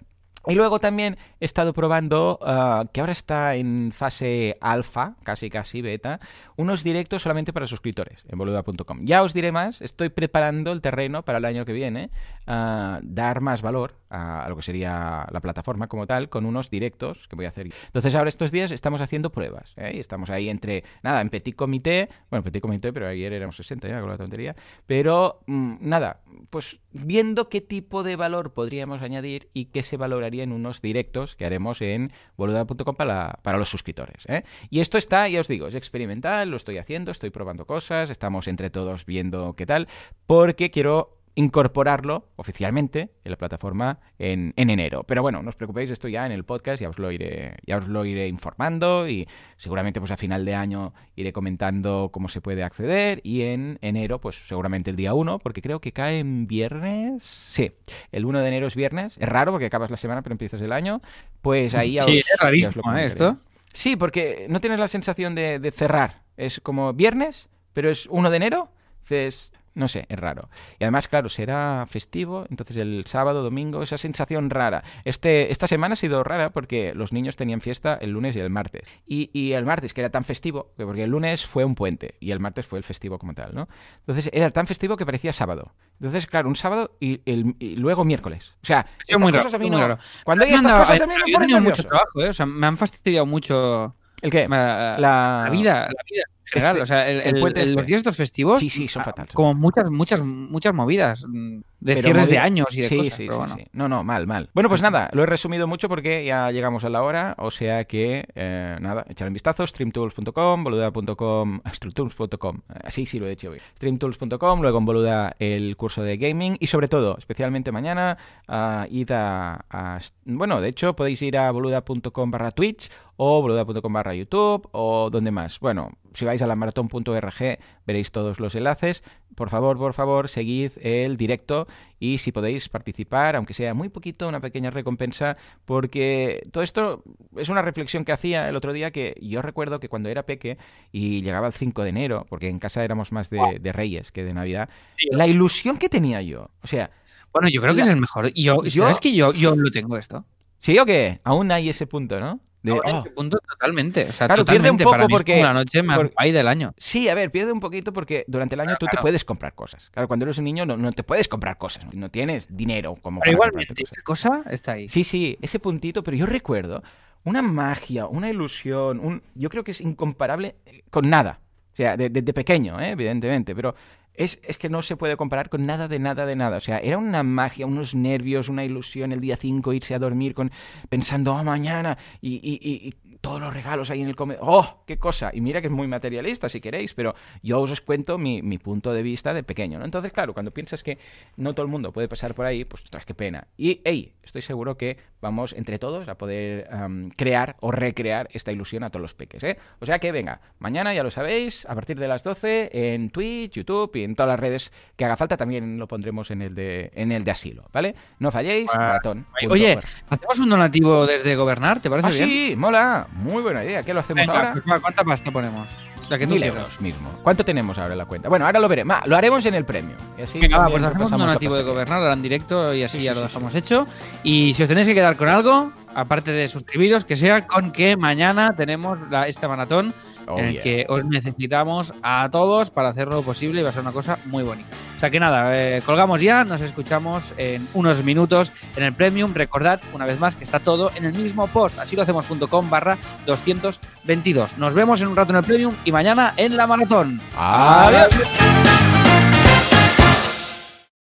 Y luego también he estado probando, ah, que ahora está en fase alfa, casi casi beta, unos directos solamente para suscriptores en boluda.com. Ya os diré más, estoy preparando el terreno para el año que viene, ah, dar más valor a, a lo que sería la plataforma como tal, con unos directos que voy a hacer. Entonces ahora estos días estamos haciendo pruebas, ¿eh? Estamos ahí entre, nada, en petit comité, bueno, petit comité, pero ayer éramos 60 ya con la tontería, pero mm, nada, pues viendo qué tipo de valor podríamos añadir y qué se valoraría en unos directos que haremos en boluda.com para, para los suscriptores. ¿eh? Y esto está, ya os digo, es experimental, lo estoy haciendo, estoy probando cosas, estamos entre todos viendo qué tal, porque quiero incorporarlo oficialmente en la plataforma en, en enero. Pero bueno, no os preocupéis, esto ya en el podcast ya os lo iré, ya os lo iré informando y seguramente pues a final de año iré comentando cómo se puede acceder y en enero pues seguramente el día 1, porque creo que cae en viernes. Sí, el 1 de enero es viernes, es raro porque acabas la semana pero empiezas el año, pues ahí ya Sí, es ya os lo rarísimo, comentaré. Esto. Sí, porque no tienes la sensación de, de cerrar. Es como viernes, pero es 1 de enero. Dices, no sé, es raro. Y además, claro, será festivo, entonces el sábado, domingo, esa sensación rara. Este, esta semana ha sido rara porque los niños tenían fiesta el lunes y el martes. Y, y el martes, que era tan festivo, que porque el lunes fue un puente y el martes fue el festivo como tal, ¿no? Entonces era tan festivo que parecía sábado. Entonces, claro, un sábado y, el- y luego miércoles. O sea, estas muy raro, cosas a mí muy no- raro. Cuando hay estas cosas a mí me ponen tenido mucho trabajo, ¿eh? O sea, me han fastidiado mucho ¿El qué? la, La- la vida, la vida en general. Este- o sea, el, el el- puente este. los días estos festivos. Sí, sí, son ah, fatales. Como muchas, muchas, muchas movidas. mm, De Pero cierres de años y de sí, cosas. Sí, pero sí, bueno. sí. No, no, mal, mal. Bueno, pues nada, lo he resumido mucho porque ya llegamos a la hora, o sea que, eh, nada, echar un vistazo, streamtools.com, boluda.com, streamtools.com, así sí lo he hecho hoy, streamtools.com, luego en boluda el curso de gaming y sobre todo, especialmente mañana, ah, id a, a- bueno, de hecho podéis ir a boluda.com barra Twitch o boluda.com barra YouTube o donde más. Bueno, si vais a la maratón.org veréis todos los enlaces. Por favor, por favor, seguid el directo y si podéis participar, aunque sea muy poquito, una pequeña recompensa, porque todo esto es una reflexión que hacía el otro día que yo recuerdo que cuando era peque y llegaba el 5 de enero, porque en casa éramos más de, de Reyes que de Navidad, la ilusión que tenía yo, o sea, Bueno, yo creo que es el mejor. Y yo, Yo- ¿Sabes que yo, yo lo tengo esto? ¿sí o qué? Aún hay ese punto, ¿no? De, en oh, ese punto totalmente. O sea, Claro, pierde un totalmente. poco Para mí es porque- como la noche más por- guay del año. Sí, a ver, pierde un poquito porque durante el año Claro, tú te puedes comprar cosas. Claro, cuando eres un niño no, no te puedes comprar cosas, no, tienes dinero como Pero igualmente, esa cosa está ahí. Sí, sí, ese puntito, pero yo recuerdo una magia, una ilusión, un, yo creo que es incomparable eh, con nada. O sea, de- desde pequeño, ¿eh? evidentemente, pero es, es que no se puede comparar con nada de nada de nada. O sea, era una magia, unos nervios, una ilusión el día 5 irse a dormir con pensando, oh, mañana, y, y- y- y todos los regalos ahí en el comedor. ¡Oh, qué cosa! Y mira que es muy materialista si queréis, pero yo os cuento mi, mi punto de vista de pequeño, ¿no? Entonces, claro, cuando piensas que no todo el mundo puede pasar por ahí, pues, ostras, qué pena. Y, hey, estoy seguro que vamos entre todos a poder am, crear o recrear esta ilusión a todos los peques, ¿eh? O sea que, venga, mañana ya lo sabéis, a partir de las 12 en Twitch, YouTube y en todas las redes que haga falta, también lo pondremos en el de, en el de asilo, ¿vale? No falléis, Ah, maratón. Oye, ¿hacemos un donativo desde Gobernar? ¿Te parece Ah, bien? sí, mola. Muy buena idea. ¿Qué lo hacemos Venga, ahora? pues ¿cuánta pasta ponemos? La que tú Mil euros mismo. ¿Cuánto tenemos ahora en la cuenta? Bueno, ahora lo veré. Ma, lo haremos en el premio. Y así Venga, va, pues hacemos un donativo de Gobernar ahora en directo y así Sí, ya sí, lo sí, dejamos hecho. Y si os tenéis que quedar con algo, aparte de suscribiros, que sea con que mañana tenemos la- este maratón Oh, en el yeah. que os necesitamos a todos para hacerlo posible y va a ser una cosa muy bonita. O sea que nada, eh, colgamos ya, nos escuchamos en unos minutos en el Premium. Recordad, una vez más, que está todo en el mismo post, así lo hacemos.com barra 222. Nos vemos en un rato en el Premium y mañana en la maratón. Adiós.